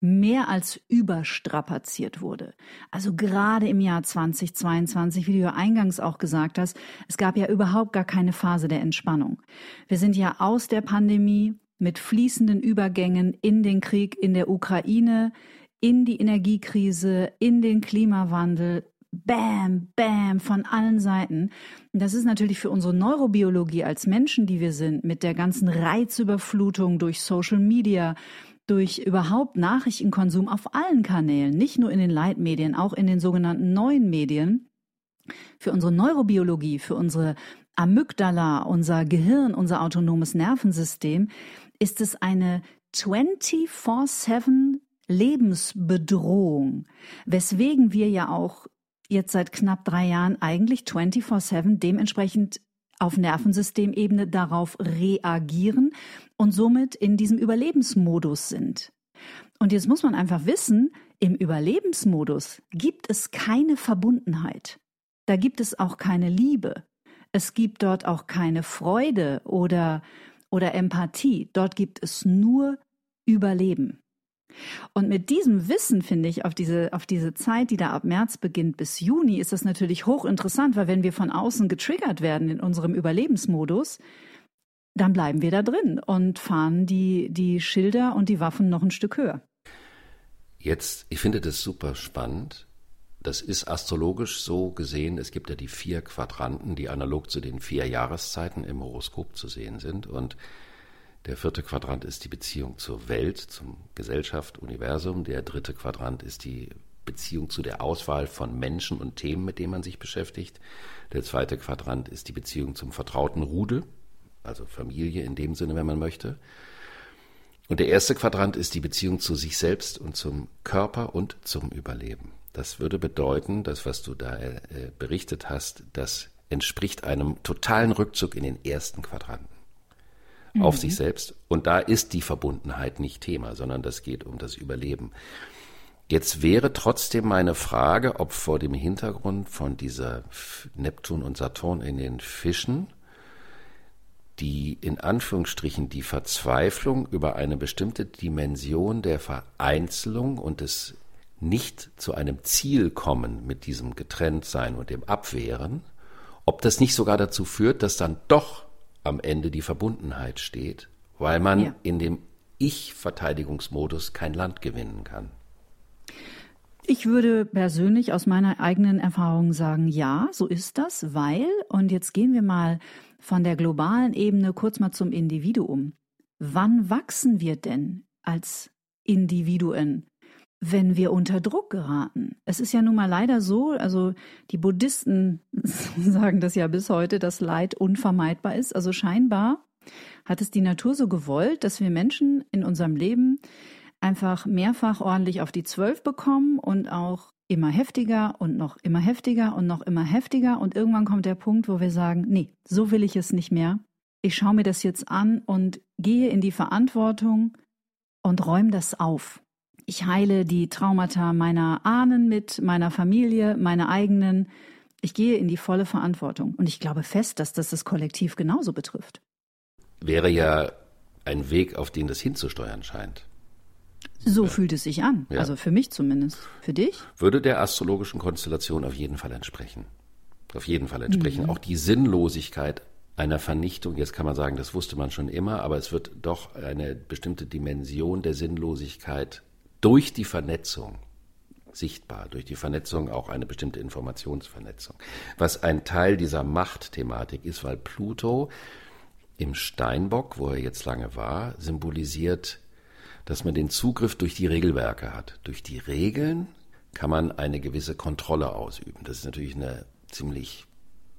[SPEAKER 3] mehr als überstrapaziert wurde. Also gerade im Jahr 2022, wie du ja eingangs auch gesagt hast, es gab ja überhaupt gar keine Phase der Entspannung. Wir sind ja aus der Pandemie mit fließenden Übergängen in den Krieg in der Ukraine, in die Energiekrise, in den Klimawandel, Bam, Bam von allen Seiten. Das ist natürlich für unsere Neurobiologie als Menschen, die wir sind, mit der ganzen Reizüberflutung durch Social Media, durch überhaupt Nachrichtenkonsum auf allen Kanälen, nicht nur in den Leitmedien, auch in den sogenannten neuen Medien, Für unsere Neurobiologie, für unsere Amygdala, unser Gehirn, unser autonomes Nervensystem, ist es eine 24-7 Lebensbedrohung, weswegen wir ja auch jetzt seit knapp drei Jahren eigentlich 24-7 dementsprechend auf Nervensystemebene darauf reagieren und somit in diesem Überlebensmodus sind. Und jetzt muss man einfach wissen, im Überlebensmodus gibt es keine Verbundenheit. Da gibt es auch keine Liebe. Es gibt dort auch keine Freude oder, oder Empathie. Dort gibt es nur Überleben. Und mit diesem Wissen, finde ich, auf diese, auf diese Zeit, die da ab März beginnt bis Juni, ist das natürlich hochinteressant, weil wenn wir von außen getriggert werden in unserem Überlebensmodus, dann bleiben wir da drin und fahren die, die Schilder und die Waffen noch ein Stück höher.
[SPEAKER 2] Jetzt, ich finde das super spannend. Das ist astrologisch so gesehen. Es gibt ja die vier Quadranten, die analog zu den vier Jahreszeiten im Horoskop zu sehen sind. Und der vierte Quadrant ist die Beziehung zur Welt, zum Gesellschaft, Universum. Der dritte Quadrant ist die Beziehung zu der Auswahl von Menschen und Themen, mit denen man sich beschäftigt. Der zweite Quadrant ist die Beziehung zum vertrauten Rudel, also Familie in dem Sinne, wenn man möchte. Und der erste Quadrant ist die Beziehung zu sich selbst und zum Körper und zum Überleben. Das würde bedeuten, das, was du da äh, berichtet hast, das entspricht einem totalen Rückzug in den ersten Quadranten mhm. auf sich selbst. Und da ist die Verbundenheit nicht Thema, sondern das geht um das Überleben. Jetzt wäre trotzdem meine Frage, ob vor dem Hintergrund von dieser Neptun und Saturn in den Fischen die in Anführungsstrichen die Verzweiflung über eine bestimmte Dimension der Vereinzelung und des nicht zu einem Ziel kommen mit diesem Getrenntsein und dem Abwehren, ob das nicht sogar dazu führt, dass dann doch am Ende die Verbundenheit steht, weil man ja. in dem Ich-Verteidigungsmodus kein Land gewinnen kann.
[SPEAKER 3] Ich würde persönlich aus meiner eigenen Erfahrung sagen, ja, so ist das, weil, und jetzt gehen wir mal von der globalen Ebene kurz mal zum Individuum. Wann wachsen wir denn als Individuen? Wenn wir unter Druck geraten. Es ist ja nun mal leider so, also die Buddhisten sagen das ja bis heute, dass Leid unvermeidbar ist. Also scheinbar hat es die Natur so gewollt, dass wir Menschen in unserem Leben einfach mehrfach ordentlich auf die Zwölf bekommen und auch immer heftiger und noch immer heftiger und noch immer heftiger. Und irgendwann kommt der Punkt, wo wir sagen, nee, so will ich es nicht mehr. Ich schaue mir das jetzt an und gehe in die Verantwortung und räume das auf. Ich heile die Traumata meiner Ahnen mit, meiner Familie, meiner eigenen. Ich gehe in die volle Verantwortung. Und ich glaube fest, dass das das Kollektiv genauso betrifft.
[SPEAKER 2] Wäre ja ein Weg, auf den das hinzusteuern scheint.
[SPEAKER 3] So ja. fühlt es sich an. Ja. Also für mich zumindest. Für dich?
[SPEAKER 2] Würde der astrologischen Konstellation auf jeden Fall entsprechen. Auf jeden Fall entsprechen. Mhm. Auch die Sinnlosigkeit einer Vernichtung, jetzt kann man sagen, das wusste man schon immer, aber es wird doch eine bestimmte Dimension der Sinnlosigkeit durch die Vernetzung sichtbar, durch die Vernetzung auch eine bestimmte Informationsvernetzung. Was ein Teil dieser Machtthematik ist, weil Pluto im Steinbock, wo er jetzt lange war, symbolisiert, dass man den Zugriff durch die Regelwerke hat. Durch die Regeln kann man eine gewisse Kontrolle ausüben. Das ist natürlich eine ziemlich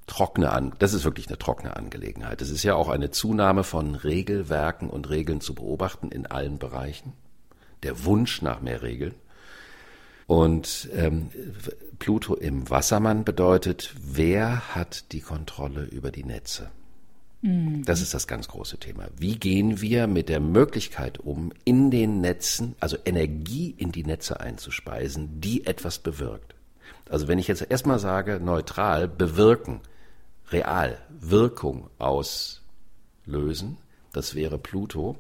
[SPEAKER 2] trockene an, das ist wirklich eine trockene Angelegenheit. Es ist ja auch eine Zunahme von Regelwerken und Regeln zu beobachten in allen Bereichen der Wunsch nach mehr Regeln. Und ähm, Pluto im Wassermann bedeutet, wer hat die Kontrolle über die Netze? Mhm. Das ist das ganz große Thema. Wie gehen wir mit der Möglichkeit um, in den Netzen, also Energie in die Netze einzuspeisen, die etwas bewirkt? Also wenn ich jetzt erstmal sage, neutral, bewirken, real, Wirkung auslösen, das wäre Pluto,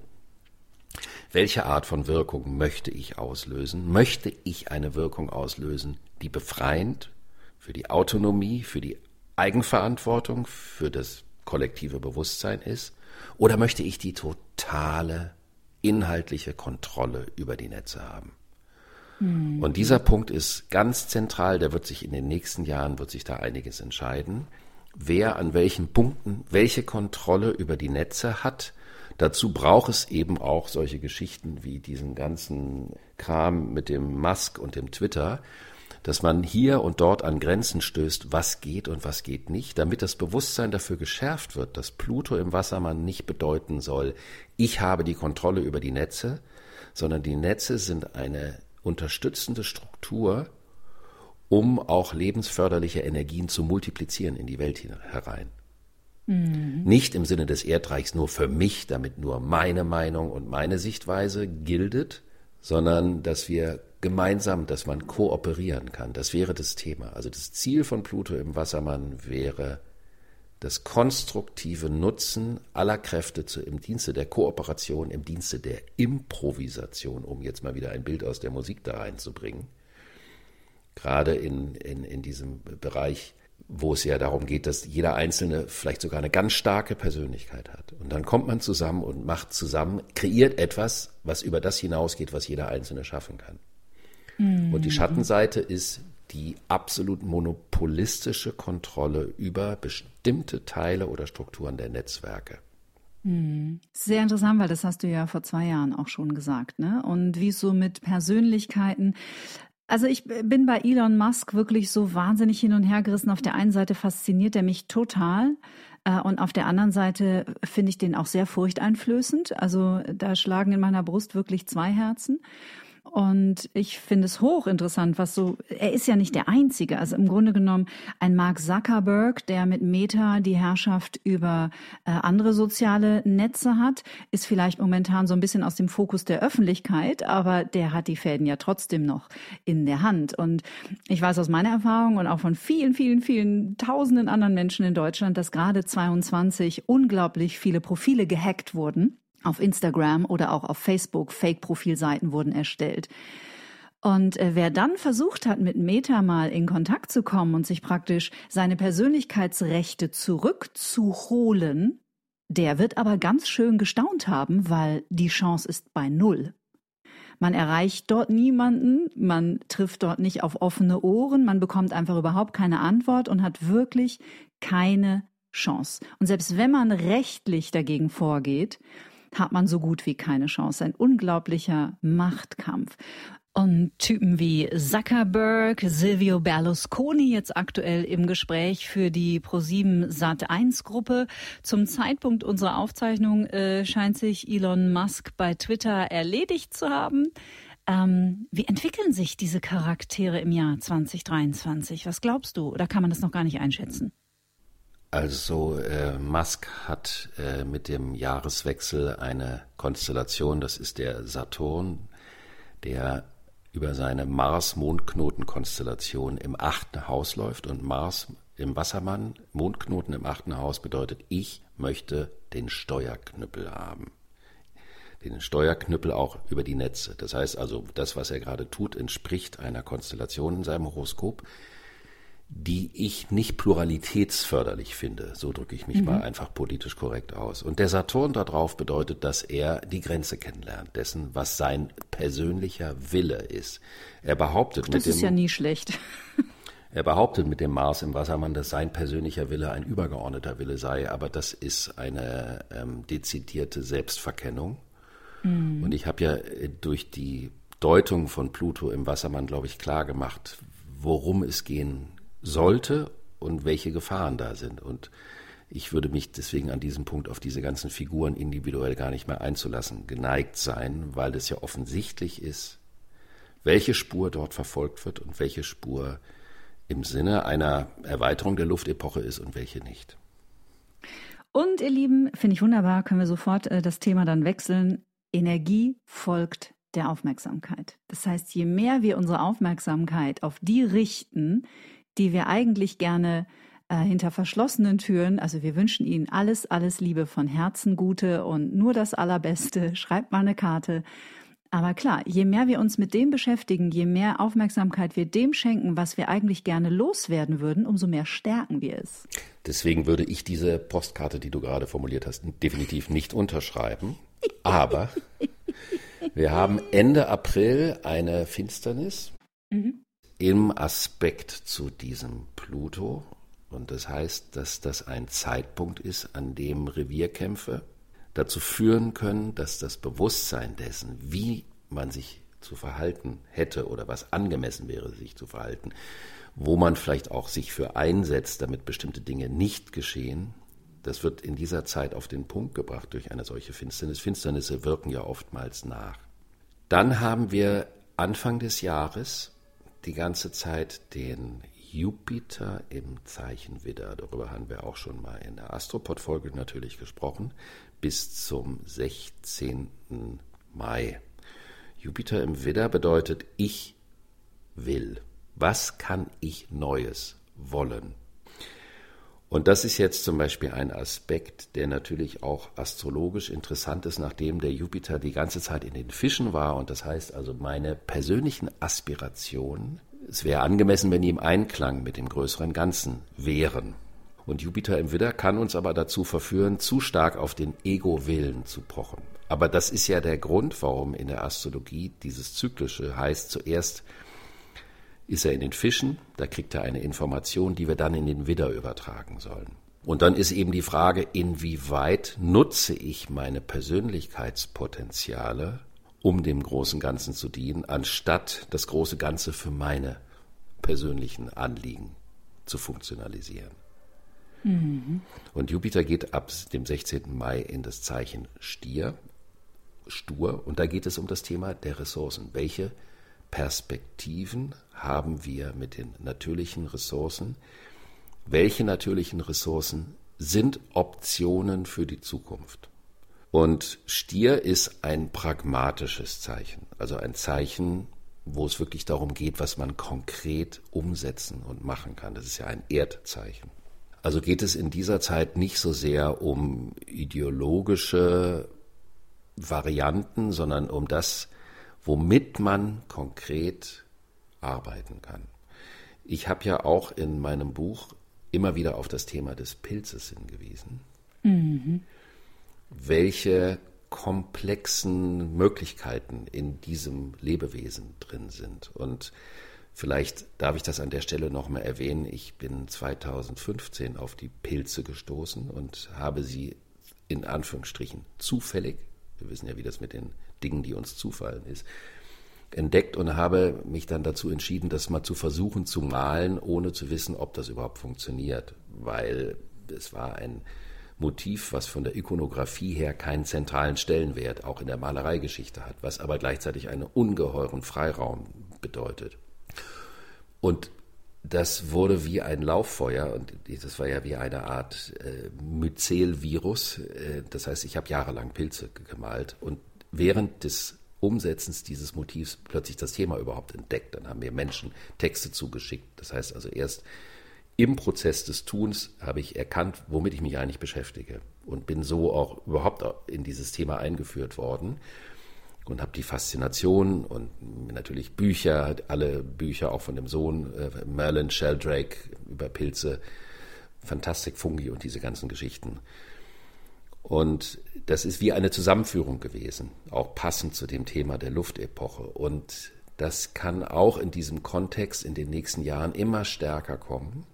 [SPEAKER 2] welche Art von Wirkung möchte ich auslösen? Möchte ich eine Wirkung auslösen, die befreiend für die Autonomie, für die Eigenverantwortung, für das kollektive Bewusstsein ist? Oder möchte ich die totale inhaltliche Kontrolle über die Netze haben? Mhm. Und dieser Punkt ist ganz zentral, der wird sich in den nächsten Jahren, wird sich da einiges entscheiden. Wer an welchen Punkten welche Kontrolle über die Netze hat, Dazu braucht es eben auch solche Geschichten wie diesen ganzen Kram mit dem Musk und dem Twitter, dass man hier und dort an Grenzen stößt, was geht und was geht nicht, damit das Bewusstsein dafür geschärft wird, dass Pluto im Wassermann nicht bedeuten soll, ich habe die Kontrolle über die Netze, sondern die Netze sind eine unterstützende Struktur, um auch lebensförderliche Energien zu multiplizieren in die Welt herein. Mhm. Nicht im Sinne des Erdreichs nur für mich, damit nur meine Meinung und meine Sichtweise gildet, sondern dass wir gemeinsam, dass man kooperieren kann. Das wäre das Thema. Also das Ziel von Pluto im Wassermann wäre das konstruktive Nutzen aller Kräfte zu, im Dienste der Kooperation, im Dienste der Improvisation, um jetzt mal wieder ein Bild aus der Musik da reinzubringen. Gerade in, in, in diesem Bereich wo es ja darum geht, dass jeder Einzelne vielleicht sogar eine ganz starke Persönlichkeit hat. Und dann kommt man zusammen und macht zusammen, kreiert etwas, was über das hinausgeht, was jeder Einzelne schaffen kann. Mhm. Und die Schattenseite ist die absolut monopolistische Kontrolle über bestimmte Teile oder Strukturen der Netzwerke.
[SPEAKER 3] Mhm. Sehr interessant, weil das hast du ja vor zwei Jahren auch schon gesagt, ne? Und wie es so mit Persönlichkeiten also ich bin bei Elon Musk wirklich so wahnsinnig hin und her gerissen. Auf der einen Seite fasziniert er mich total äh, und auf der anderen Seite finde ich den auch sehr furchteinflößend. Also da schlagen in meiner Brust wirklich zwei Herzen. Und ich finde es hochinteressant, was so, er ist ja nicht der Einzige. Also im Grunde genommen ein Mark Zuckerberg, der mit Meta die Herrschaft über äh, andere soziale Netze hat, ist vielleicht momentan so ein bisschen aus dem Fokus der Öffentlichkeit, aber der hat die Fäden ja trotzdem noch in der Hand. Und ich weiß aus meiner Erfahrung und auch von vielen, vielen, vielen tausenden anderen Menschen in Deutschland, dass gerade 22 unglaublich viele Profile gehackt wurden auf Instagram oder auch auf Facebook Fake-Profilseiten wurden erstellt. Und äh, wer dann versucht hat, mit Meta mal in Kontakt zu kommen und sich praktisch seine Persönlichkeitsrechte zurückzuholen, der wird aber ganz schön gestaunt haben, weil die Chance ist bei Null. Man erreicht dort niemanden, man trifft dort nicht auf offene Ohren, man bekommt einfach überhaupt keine Antwort und hat wirklich keine Chance. Und selbst wenn man rechtlich dagegen vorgeht, hat man so gut wie keine Chance. Ein unglaublicher Machtkampf. Und Typen wie Zuckerberg, Silvio Berlusconi jetzt aktuell im Gespräch für die Pro7 Sat1 Gruppe. Zum Zeitpunkt unserer Aufzeichnung äh, scheint sich Elon Musk bei Twitter erledigt zu haben. Ähm, wie entwickeln sich diese Charaktere im Jahr 2023? Was glaubst du? Oder kann man das noch gar nicht einschätzen?
[SPEAKER 2] Also äh, Musk hat äh, mit dem Jahreswechsel eine Konstellation, das ist der Saturn, der über seine Mars-Mondknoten-Konstellation im achten Haus läuft und Mars im Wassermann, Mondknoten im achten Haus bedeutet, ich möchte den Steuerknüppel haben. Den Steuerknüppel auch über die Netze. Das heißt also, das, was er gerade tut, entspricht einer Konstellation in seinem Horoskop, die ich nicht pluralitätsförderlich finde. So drücke ich mich mhm. mal einfach politisch korrekt aus. Und der Saturn darauf bedeutet, dass er die Grenze kennenlernt, dessen, was sein persönlicher Wille ist. Er behauptet
[SPEAKER 3] Ach, das
[SPEAKER 2] mit
[SPEAKER 3] ist ja nie schlecht.
[SPEAKER 2] Er behauptet mit dem Mars im Wassermann, dass sein persönlicher Wille ein übergeordneter Wille sei, aber das ist eine ähm, dezidierte Selbstverkennung. Mhm. Und ich habe ja äh, durch die Deutung von Pluto im Wassermann, glaube ich, klar gemacht, worum es gehen sollte und welche Gefahren da sind. Und ich würde mich deswegen an diesem Punkt auf diese ganzen Figuren individuell gar nicht mehr einzulassen, geneigt sein, weil es ja offensichtlich ist, welche Spur dort verfolgt wird und welche Spur im Sinne einer Erweiterung der Luftepoche ist und welche nicht.
[SPEAKER 3] Und ihr Lieben, finde ich wunderbar, können wir sofort äh, das Thema dann wechseln. Energie folgt der Aufmerksamkeit. Das heißt, je mehr wir unsere Aufmerksamkeit auf die richten, die wir eigentlich gerne äh, hinter verschlossenen Türen, also wir wünschen Ihnen alles, alles Liebe von Herzen, Gute und nur das Allerbeste. Schreibt mal eine Karte. Aber klar, je mehr wir uns mit dem beschäftigen, je mehr Aufmerksamkeit wir dem schenken, was wir eigentlich gerne loswerden würden, umso mehr stärken wir es.
[SPEAKER 2] Deswegen würde ich diese Postkarte, die du gerade formuliert hast, definitiv nicht unterschreiben. Aber wir haben Ende April eine Finsternis. Mhm im Aspekt zu diesem Pluto. Und das heißt, dass das ein Zeitpunkt ist, an dem Revierkämpfe dazu führen können, dass das Bewusstsein dessen, wie man sich zu verhalten hätte oder was angemessen wäre, sich zu verhalten, wo man vielleicht auch sich für einsetzt, damit bestimmte Dinge nicht geschehen, das wird in dieser Zeit auf den Punkt gebracht durch eine solche Finsternis. Finsternisse wirken ja oftmals nach. Dann haben wir Anfang des Jahres die ganze Zeit den Jupiter im Zeichen Widder. Darüber haben wir auch schon mal in der Astropod-Folge natürlich gesprochen. Bis zum 16. Mai. Jupiter im Widder bedeutet, ich will. Was kann ich Neues wollen? Und das ist jetzt zum Beispiel ein Aspekt, der natürlich auch astrologisch interessant ist, nachdem der Jupiter die ganze Zeit in den Fischen war. Und das heißt also, meine persönlichen Aspirationen, es wäre angemessen, wenn die im Einklang mit dem größeren Ganzen wären. Und Jupiter im Widder kann uns aber dazu verführen, zu stark auf den Ego-Willen zu pochen. Aber das ist ja der Grund, warum in der Astrologie dieses Zyklische heißt, zuerst ist er in den Fischen, da kriegt er eine Information, die wir dann in den Widder übertragen sollen. Und dann ist eben die Frage, inwieweit nutze ich meine Persönlichkeitspotenziale, um dem großen Ganzen zu dienen, anstatt das große Ganze für meine persönlichen Anliegen zu funktionalisieren. Mhm. Und Jupiter geht ab dem 16. Mai in das Zeichen Stier, Stur, und da geht es um das Thema der Ressourcen. Welche Perspektiven haben wir mit den natürlichen Ressourcen? Welche natürlichen Ressourcen sind Optionen für die Zukunft? Und Stier ist ein pragmatisches Zeichen, also ein Zeichen, wo es wirklich darum geht, was man konkret umsetzen und machen kann. Das ist ja ein Erdzeichen. Also geht es in dieser Zeit nicht so sehr um ideologische Varianten, sondern um das, womit man konkret arbeiten kann. Ich habe ja auch in meinem Buch immer wieder auf das Thema des Pilzes hingewiesen. Mhm. Welche komplexen Möglichkeiten in diesem Lebewesen drin sind. Und vielleicht darf ich das an der Stelle nochmal erwähnen. Ich bin 2015 auf die Pilze gestoßen und habe sie in Anführungsstrichen zufällig, wir wissen ja, wie das mit den Dingen, die uns zufallen ist, entdeckt und habe mich dann dazu entschieden, das mal zu versuchen zu malen, ohne zu wissen, ob das überhaupt funktioniert, weil es war ein Motiv, was von der Ikonografie her keinen zentralen Stellenwert auch in der Malereigeschichte hat, was aber gleichzeitig einen ungeheuren Freiraum bedeutet. Und das wurde wie ein Lauffeuer und das war ja wie eine Art äh, Myzel-Virus. Äh, das heißt, ich habe jahrelang Pilze gemalt und während des Umsetzens dieses Motivs plötzlich das Thema überhaupt entdeckt. Dann haben mir Menschen Texte zugeschickt. Das heißt also erst im Prozess des Tuns habe ich erkannt, womit ich mich eigentlich beschäftige und bin so auch überhaupt in dieses Thema eingeführt worden und habe die Faszination und natürlich Bücher, alle Bücher auch von dem Sohn äh, Merlin Sheldrake über Pilze, Fantastik, Fungi und diese ganzen Geschichten und das ist wie eine Zusammenführung gewesen, auch passend zu dem Thema der Luftepoche. Und das kann auch in diesem Kontext in den nächsten Jahren immer stärker kommen,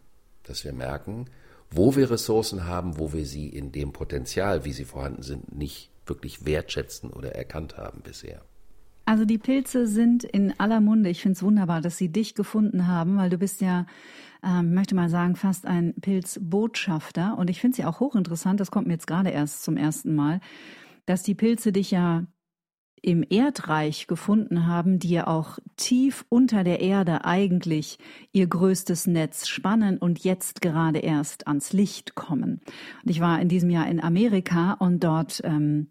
[SPEAKER 2] dass wir merken, wo wir Ressourcen haben, wo wir sie in dem Potenzial, wie sie vorhanden sind, nicht wirklich wertschätzen oder erkannt haben bisher.
[SPEAKER 3] Also die Pilze sind in aller Munde. Ich finde es wunderbar, dass sie dich gefunden haben, weil du bist ja ähm, möchte mal sagen, fast ein Pilzbotschafter. Und ich finde es ja auch hochinteressant, das kommt mir jetzt gerade erst zum ersten Mal, dass die Pilze dich ja im Erdreich gefunden haben, die ja auch tief unter der Erde eigentlich ihr größtes Netz spannen und jetzt gerade erst ans Licht kommen. Und ich war in diesem Jahr in Amerika und dort ähm,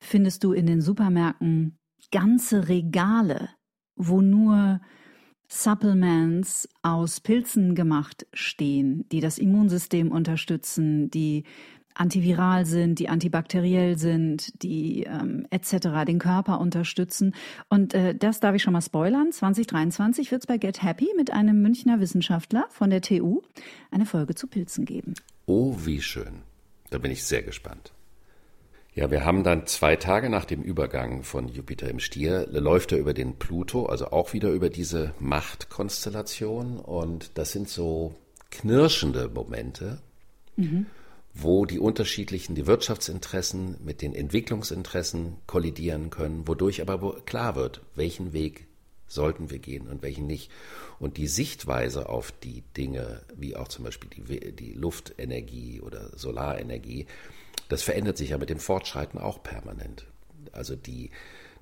[SPEAKER 3] findest du in den Supermärkten ganze Regale, wo nur Supplements aus Pilzen gemacht stehen, die das Immunsystem unterstützen, die antiviral sind, die antibakteriell sind, die ähm, etc. den Körper unterstützen. Und äh, das darf ich schon mal spoilern. 2023 wird es bei Get Happy mit einem Münchner Wissenschaftler von der TU eine Folge zu Pilzen geben.
[SPEAKER 2] Oh, wie schön. Da bin ich sehr gespannt. Ja, wir haben dann zwei Tage nach dem Übergang von Jupiter im Stier, läuft er über den Pluto, also auch wieder über diese Machtkonstellation. Und das sind so knirschende Momente, mhm. wo die unterschiedlichen, die Wirtschaftsinteressen mit den Entwicklungsinteressen kollidieren können, wodurch aber klar wird, welchen Weg sollten wir gehen und welchen nicht. Und die Sichtweise auf die Dinge, wie auch zum Beispiel die, die Luftenergie oder Solarenergie, das verändert sich ja mit dem Fortschreiten auch permanent. Also die,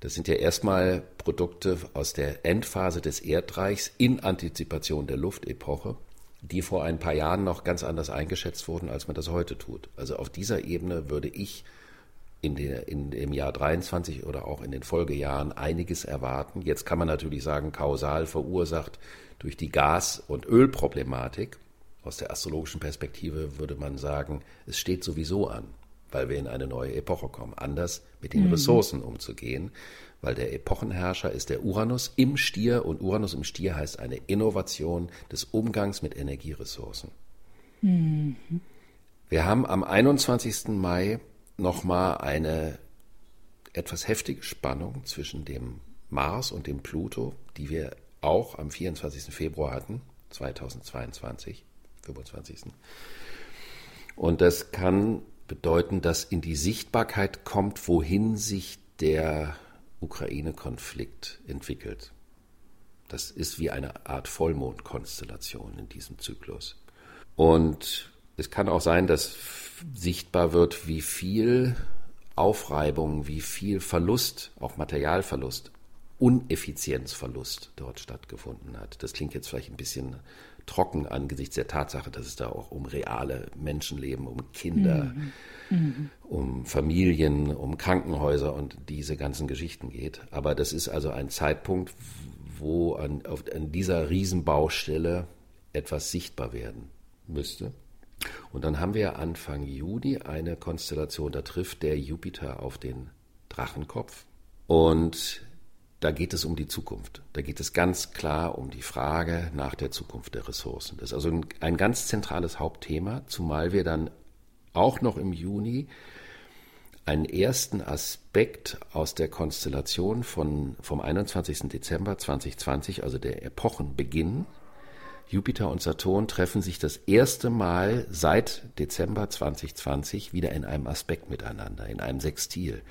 [SPEAKER 2] das sind ja erstmal Produkte aus der Endphase des Erdreichs in Antizipation der Luftepoche die vor ein paar Jahren noch ganz anders eingeschätzt wurden, als man das heute tut. Also auf dieser Ebene würde ich in, der, in dem Jahr 23 oder auch in den Folgejahren einiges erwarten. Jetzt kann man natürlich sagen, kausal verursacht durch die Gas- und Ölproblematik. Aus der astrologischen Perspektive würde man sagen, es steht sowieso an, weil wir in eine neue Epoche kommen, anders mit den mhm. Ressourcen umzugehen weil der Epochenherrscher ist der Uranus im Stier und Uranus im Stier heißt eine Innovation des Umgangs mit Energieressourcen. Mhm. Wir haben am 21. Mai nochmal eine etwas heftige Spannung zwischen dem Mars und dem Pluto, die wir auch am 24. Februar hatten, 2022, 25. Und das kann bedeuten, dass in die Sichtbarkeit kommt, wohin sich der Ukraine-Konflikt entwickelt. Das ist wie eine Art Vollmondkonstellation in diesem Zyklus. Und es kann auch sein, dass sichtbar wird, wie viel Aufreibung, wie viel Verlust, auch Materialverlust, Uneffizienzverlust dort stattgefunden hat. Das klingt jetzt vielleicht ein bisschen trocken angesichts der Tatsache, dass es da auch um reale Menschenleben, um Kinder, mhm. Mhm. um Familien, um Krankenhäuser und diese ganzen Geschichten geht. Aber das ist also ein Zeitpunkt, wo an, auf, an dieser Riesenbaustelle etwas sichtbar werden müsste. Und dann haben wir Anfang Juni eine Konstellation, da trifft der Jupiter auf den Drachenkopf. Und da geht es um die Zukunft. Da geht es ganz klar um die Frage nach der Zukunft der Ressourcen. Das ist also ein, ein ganz zentrales Hauptthema, zumal wir dann auch noch im Juni einen ersten Aspekt aus der Konstellation von, vom 21. Dezember 2020, also der Epochenbeginn. Jupiter und Saturn treffen sich das erste Mal seit Dezember 2020 wieder in einem Aspekt miteinander, in einem Sextil.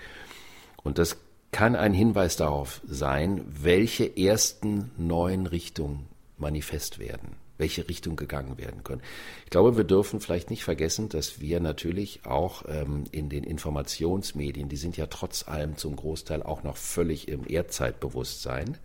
[SPEAKER 2] Und das kann ein Hinweis darauf sein, welche ersten neuen Richtungen manifest werden, welche Richtung gegangen werden können. Ich glaube, wir dürfen vielleicht nicht vergessen, dass wir natürlich auch ähm, in den Informationsmedien, die sind ja trotz allem zum Großteil auch noch völlig im Erdzeitbewusstsein,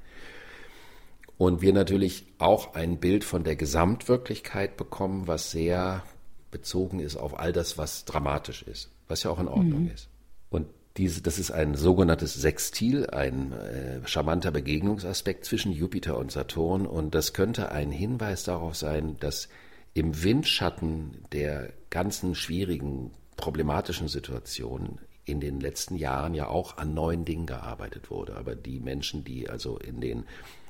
[SPEAKER 2] und wir natürlich auch ein Bild von der Gesamtwirklichkeit bekommen, was sehr bezogen ist auf all das, was dramatisch ist, was ja auch in Ordnung mhm. ist. Und diese, das ist ein sogenanntes Sextil, ein äh, charmanter Begegnungsaspekt zwischen Jupiter und Saturn. Und das könnte ein Hinweis darauf sein, dass im Windschatten der ganzen schwierigen, problematischen Situationen in den letzten Jahren ja auch an neuen Dingen gearbeitet wurde. Aber die Menschen, die also in den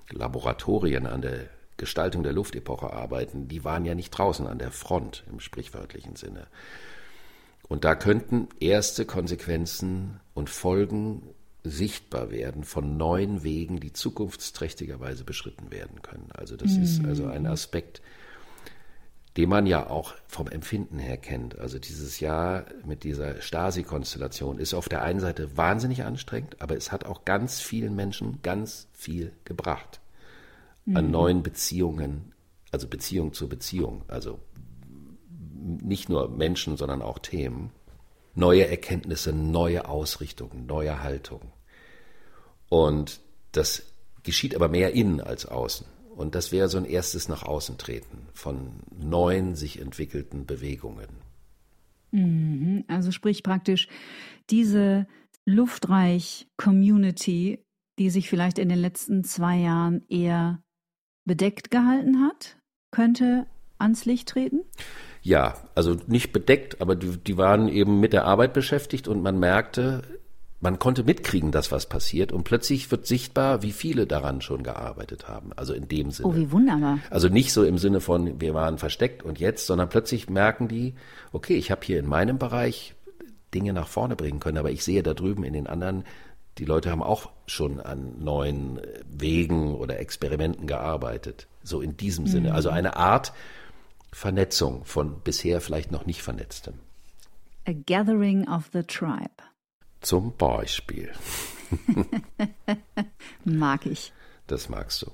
[SPEAKER 2] Laboratorien an der Gestaltung der Luftepoche arbeiten, die waren ja nicht draußen an der Front im sprichwörtlichen Sinne. Und da könnten erste Konsequenzen und Folgen sichtbar werden von neuen Wegen, die zukunftsträchtigerweise beschritten werden können. Also das mhm. ist also ein Aspekt, den man ja auch vom Empfinden her kennt. Also dieses Jahr mit dieser Stasi-Konstellation ist auf der einen Seite wahnsinnig anstrengend, aber es hat auch ganz vielen Menschen ganz viel gebracht mhm. an neuen Beziehungen, also Beziehung zu Beziehung, also nicht nur Menschen, sondern auch Themen, neue Erkenntnisse, neue Ausrichtungen, neue Haltungen. Und das geschieht aber mehr innen als außen. Und das wäre so ein erstes nach außen treten von neuen sich entwickelten Bewegungen.
[SPEAKER 3] Mhm. Also sprich praktisch diese Luftreich-Community, die sich vielleicht in den letzten zwei Jahren eher bedeckt gehalten hat, könnte ans Licht treten?
[SPEAKER 2] Ja, also nicht bedeckt, aber die, die waren eben mit der Arbeit beschäftigt und man merkte, man konnte mitkriegen, dass was passiert und plötzlich wird sichtbar, wie viele daran schon gearbeitet haben. Also in dem Sinne.
[SPEAKER 3] Oh, wie wunderbar.
[SPEAKER 2] Also nicht so im Sinne von, wir waren versteckt und jetzt, sondern plötzlich merken die, okay, ich habe hier in meinem Bereich Dinge nach vorne bringen können, aber ich sehe da drüben in den anderen, die Leute haben auch schon an neuen Wegen oder Experimenten gearbeitet. So in diesem mhm. Sinne. Also eine Art Vernetzung von bisher vielleicht noch nicht Vernetztem.
[SPEAKER 3] A Gathering of the Tribe.
[SPEAKER 2] Zum Beispiel.
[SPEAKER 3] Mag ich.
[SPEAKER 2] Das magst du.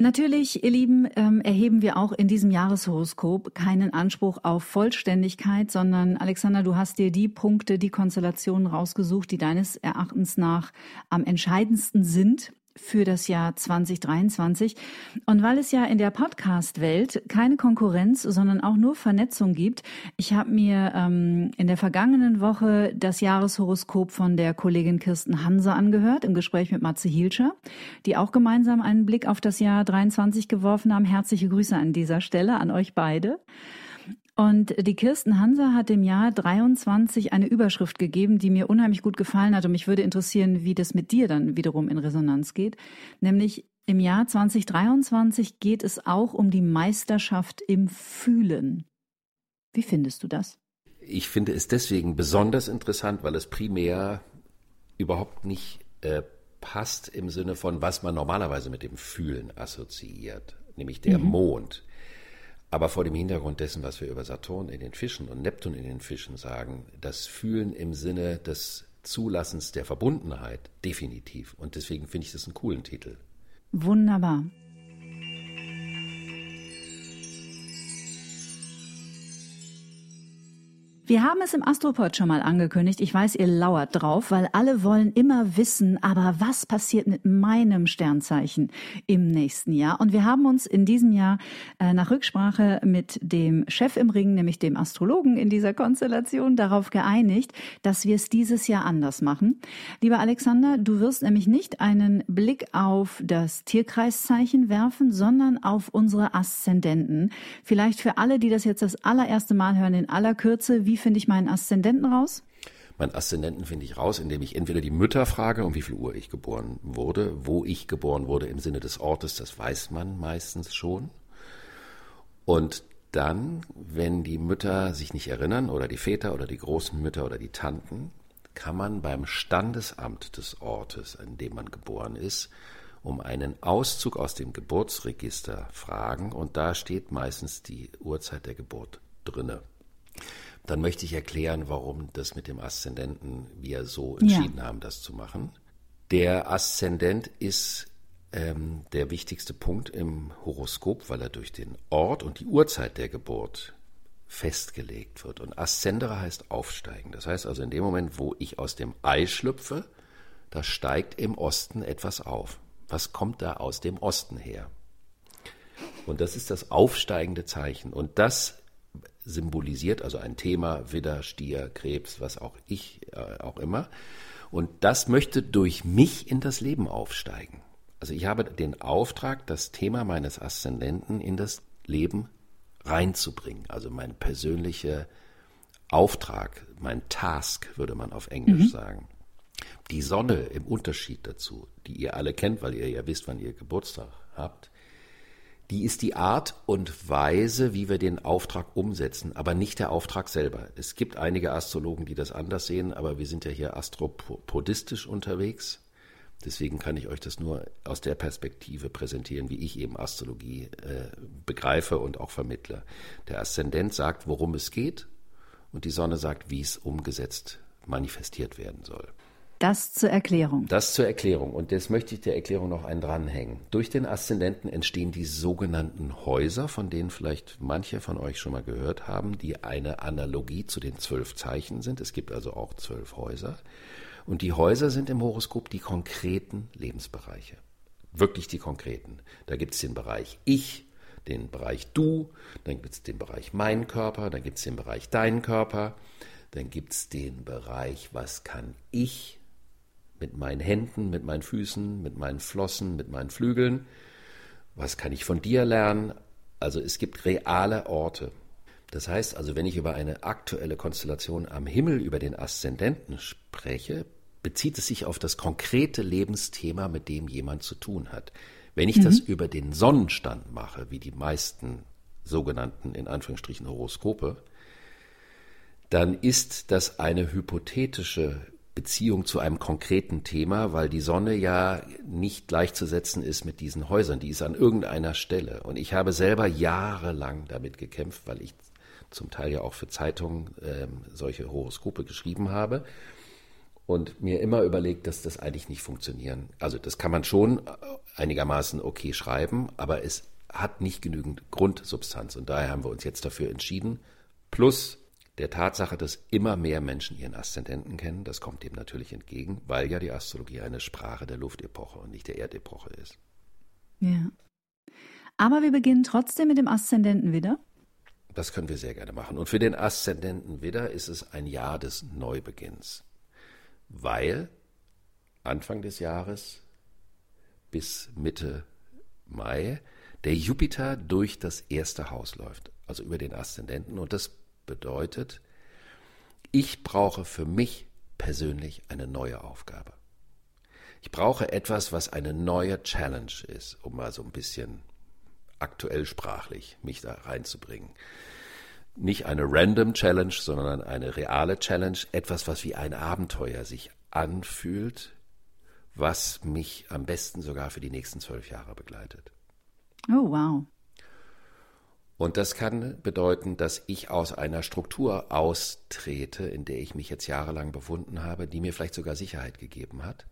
[SPEAKER 3] Natürlich, ihr Lieben, ähm, erheben wir auch in diesem Jahreshoroskop keinen Anspruch auf Vollständigkeit, sondern Alexander, du hast dir die Punkte, die Konstellationen rausgesucht, die deines Erachtens nach am entscheidendsten sind für das Jahr 2023. Und weil es ja in der Podcast-Welt keine Konkurrenz, sondern auch nur Vernetzung gibt, ich habe mir ähm, in der vergangenen Woche das Jahreshoroskop von der Kollegin Kirsten Hanse angehört, im Gespräch mit Matze Hielscher, die auch gemeinsam einen Blick auf das Jahr 23 geworfen haben. Herzliche Grüße an dieser Stelle an euch beide. Und die Kirsten Hanser hat im Jahr 23 eine Überschrift gegeben, die mir unheimlich gut gefallen hat. Und mich würde interessieren, wie das mit dir dann wiederum in Resonanz geht. Nämlich im Jahr 2023 geht es auch um die Meisterschaft im Fühlen. Wie findest du das?
[SPEAKER 2] Ich finde es deswegen besonders interessant, weil es primär überhaupt nicht äh, passt im Sinne von, was man normalerweise mit dem Fühlen assoziiert, nämlich der mhm. Mond. Aber vor dem Hintergrund dessen, was wir über Saturn in den Fischen und Neptun in den Fischen sagen, das Fühlen im Sinne des Zulassens der Verbundenheit definitiv. Und deswegen finde ich das einen coolen Titel.
[SPEAKER 3] Wunderbar. Wir haben es im Astropod schon mal angekündigt. Ich weiß, ihr lauert drauf, weil alle wollen immer wissen, aber was passiert mit meinem Sternzeichen im nächsten Jahr? Und wir haben uns in diesem Jahr äh, nach Rücksprache mit dem Chef im Ring, nämlich dem Astrologen in dieser Konstellation, darauf geeinigt, dass wir es dieses Jahr anders machen. Lieber Alexander, du wirst nämlich nicht einen Blick auf das Tierkreiszeichen werfen, sondern auf unsere Aszendenten. Vielleicht für alle, die das jetzt das allererste Mal hören, in aller Kürze, wie finde ich meinen Aszendenten raus?
[SPEAKER 2] Meinen Aszendenten finde ich raus, indem ich entweder die Mütter frage, um wie viel Uhr ich geboren wurde, wo ich geboren wurde im Sinne des Ortes, das weiß man meistens schon. Und dann, wenn die Mütter sich nicht erinnern oder die Väter oder die großen Mütter oder die Tanten, kann man beim Standesamt des Ortes, an dem man geboren ist, um einen Auszug aus dem Geburtsregister fragen und da steht meistens die Uhrzeit der Geburt drinne dann möchte ich erklären, warum das mit dem Aszendenten wir so entschieden ja. haben, das zu machen. Der Aszendent ist ähm, der wichtigste Punkt im Horoskop, weil er durch den Ort und die Uhrzeit der Geburt festgelegt wird. Und Aszendere heißt aufsteigen. Das heißt also in dem Moment, wo ich aus dem Ei schlüpfe, da steigt im Osten etwas auf. Was kommt da aus dem Osten her? Und das ist das aufsteigende Zeichen. Und das symbolisiert, also ein Thema, Widder, Stier, Krebs, was auch ich, äh, auch immer. Und das möchte durch mich in das Leben aufsteigen. Also ich habe den Auftrag, das Thema meines Aszendenten in das Leben reinzubringen. Also mein persönlicher Auftrag, mein Task, würde man auf Englisch mhm. sagen. Die Sonne im Unterschied dazu, die ihr alle kennt, weil ihr ja wisst, wann ihr Geburtstag habt, die ist die Art und Weise, wie wir den Auftrag umsetzen, aber nicht der Auftrag selber. Es gibt einige Astrologen, die das anders sehen, aber wir sind ja hier astropodistisch unterwegs. Deswegen kann ich euch das nur aus der Perspektive präsentieren, wie ich eben Astrologie äh, begreife und auch vermittle. Der Aszendent sagt, worum es geht, und die Sonne sagt, wie es umgesetzt manifestiert werden soll.
[SPEAKER 3] Das zur Erklärung.
[SPEAKER 2] Das zur Erklärung. Und jetzt möchte ich der Erklärung noch einen dranhängen. Durch den Aszendenten entstehen die sogenannten Häuser, von denen vielleicht manche von euch schon mal gehört haben, die eine Analogie zu den zwölf Zeichen sind. Es gibt also auch zwölf Häuser. Und die Häuser sind im Horoskop die konkreten Lebensbereiche. Wirklich die konkreten. Da gibt es den Bereich Ich, den Bereich Du, dann gibt es den Bereich Mein Körper, dann gibt es den Bereich Dein Körper, dann gibt es den Bereich Was kann ich mit meinen Händen, mit meinen Füßen, mit meinen Flossen, mit meinen Flügeln. Was kann ich von dir lernen? Also es gibt reale Orte. Das heißt also, wenn ich über eine aktuelle Konstellation am Himmel, über den Aszendenten spreche, bezieht es sich auf das konkrete Lebensthema, mit dem jemand zu tun hat. Wenn ich mhm. das über den Sonnenstand mache, wie die meisten sogenannten, in Anführungsstrichen, Horoskope, dann ist das eine hypothetische Beziehung zu einem konkreten Thema, weil die Sonne ja nicht gleichzusetzen ist mit diesen Häusern. Die ist an irgendeiner Stelle. Und ich habe selber jahrelang damit gekämpft, weil ich zum Teil ja auch für Zeitungen ähm, solche Horoskope geschrieben habe und mir immer überlegt, dass das eigentlich nicht funktionieren. Also das kann man schon einigermaßen okay schreiben, aber es hat nicht genügend Grundsubstanz und daher haben wir uns jetzt dafür entschieden. Plus der Tatsache, dass immer mehr Menschen ihren Aszendenten kennen, das kommt dem natürlich entgegen, weil ja die Astrologie eine Sprache der Luftepoche und nicht der Erdepoche ist.
[SPEAKER 3] Ja. Aber wir beginnen trotzdem mit dem Aszendenten Widder.
[SPEAKER 2] Das können wir sehr gerne machen. Und für den Aszendenten Widder ist es ein Jahr des Neubeginns, weil Anfang des Jahres bis Mitte Mai der Jupiter durch das erste Haus läuft, also über den Aszendenten. Und das bedeutet, ich brauche für mich persönlich eine neue Aufgabe. Ich brauche etwas, was eine neue Challenge ist, um mal so ein bisschen aktuell sprachlich mich da reinzubringen. Nicht eine random Challenge, sondern eine reale Challenge, etwas, was wie ein Abenteuer sich anfühlt, was mich am besten sogar für die nächsten zwölf Jahre begleitet.
[SPEAKER 3] Oh, wow.
[SPEAKER 2] Und das kann bedeuten, dass ich aus einer Struktur austrete, in der ich mich jetzt jahrelang befunden habe, die mir vielleicht sogar Sicherheit gegeben hat,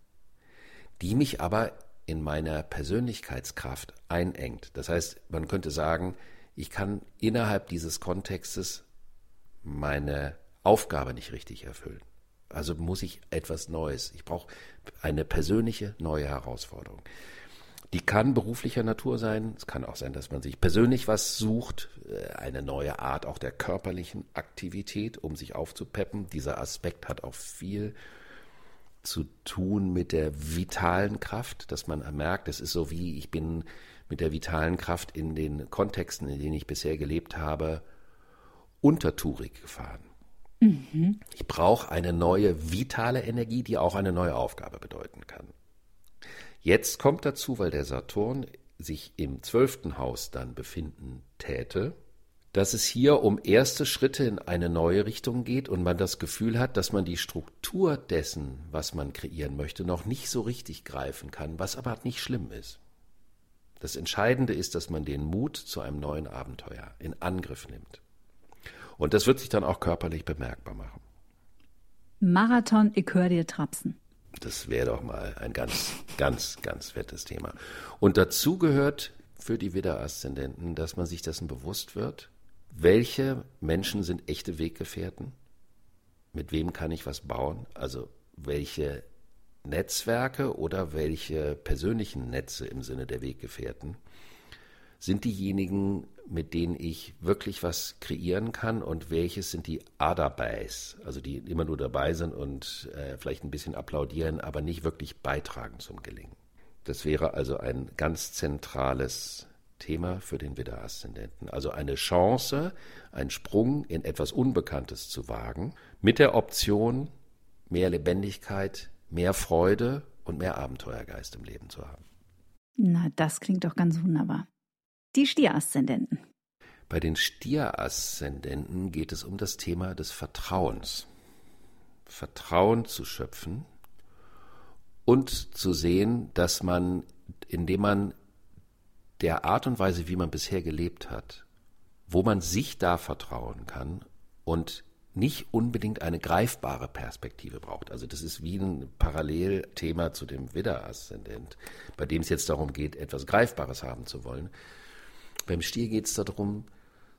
[SPEAKER 2] die mich aber in meiner Persönlichkeitskraft einengt. Das heißt, man könnte sagen, ich kann innerhalb dieses Kontextes meine Aufgabe nicht richtig erfüllen. Also muss ich etwas Neues. Ich brauche eine persönliche neue Herausforderung. Die kann beruflicher Natur sein. Es kann auch sein, dass man sich persönlich was sucht, äh, eine neue Art auch der körperlichen Aktivität, um sich aufzupeppen. Dieser Aspekt hat auch viel zu tun mit der vitalen Kraft, dass man merkt, es ist so wie ich bin mit der vitalen Kraft in den Kontexten, in denen ich bisher gelebt habe, untertourig gefahren. Mhm. Ich brauche eine neue vitale Energie, die auch eine neue Aufgabe bedeuten kann. Jetzt kommt dazu, weil der Saturn sich im zwölften Haus dann befinden täte, dass es hier um erste Schritte in eine neue Richtung geht und man das Gefühl hat, dass man die Struktur dessen, was man kreieren möchte, noch nicht so richtig greifen kann, was aber nicht schlimm ist. Das Entscheidende ist, dass man den Mut zu einem neuen Abenteuer in Angriff nimmt. Und das wird sich dann auch körperlich bemerkbar machen.
[SPEAKER 3] Marathon, ich höre dir trapsen.
[SPEAKER 2] Das wäre doch mal ein ganz, ganz, ganz fettes Thema. Und dazu gehört für die Widder-Aszendenten, dass man sich dessen bewusst wird, welche Menschen sind echte Weggefährten, mit wem kann ich was bauen, also welche Netzwerke oder welche persönlichen Netze im Sinne der Weggefährten? Sind diejenigen, mit denen ich wirklich was kreieren kann und welches sind die Adabais, also die immer nur dabei sind und äh, vielleicht ein bisschen applaudieren, aber nicht wirklich beitragen zum Gelingen. Das wäre also ein ganz zentrales Thema für den Widder-Aszendenten. Also eine Chance, einen Sprung in etwas Unbekanntes zu wagen, mit der Option, mehr Lebendigkeit, mehr Freude und mehr Abenteuergeist im Leben zu haben.
[SPEAKER 3] Na, das klingt doch ganz wunderbar. Die Stieraszendenten.
[SPEAKER 2] Bei den Stieraszendenten geht es um das Thema des Vertrauens. Vertrauen zu schöpfen und zu sehen, dass man, indem man der Art und Weise, wie man bisher gelebt hat, wo man sich da vertrauen kann und nicht unbedingt eine greifbare Perspektive braucht. Also das ist wie ein Parallelthema zu dem Widder-Aszendent, bei dem es jetzt darum geht, etwas Greifbares haben zu wollen. Beim Stier geht es darum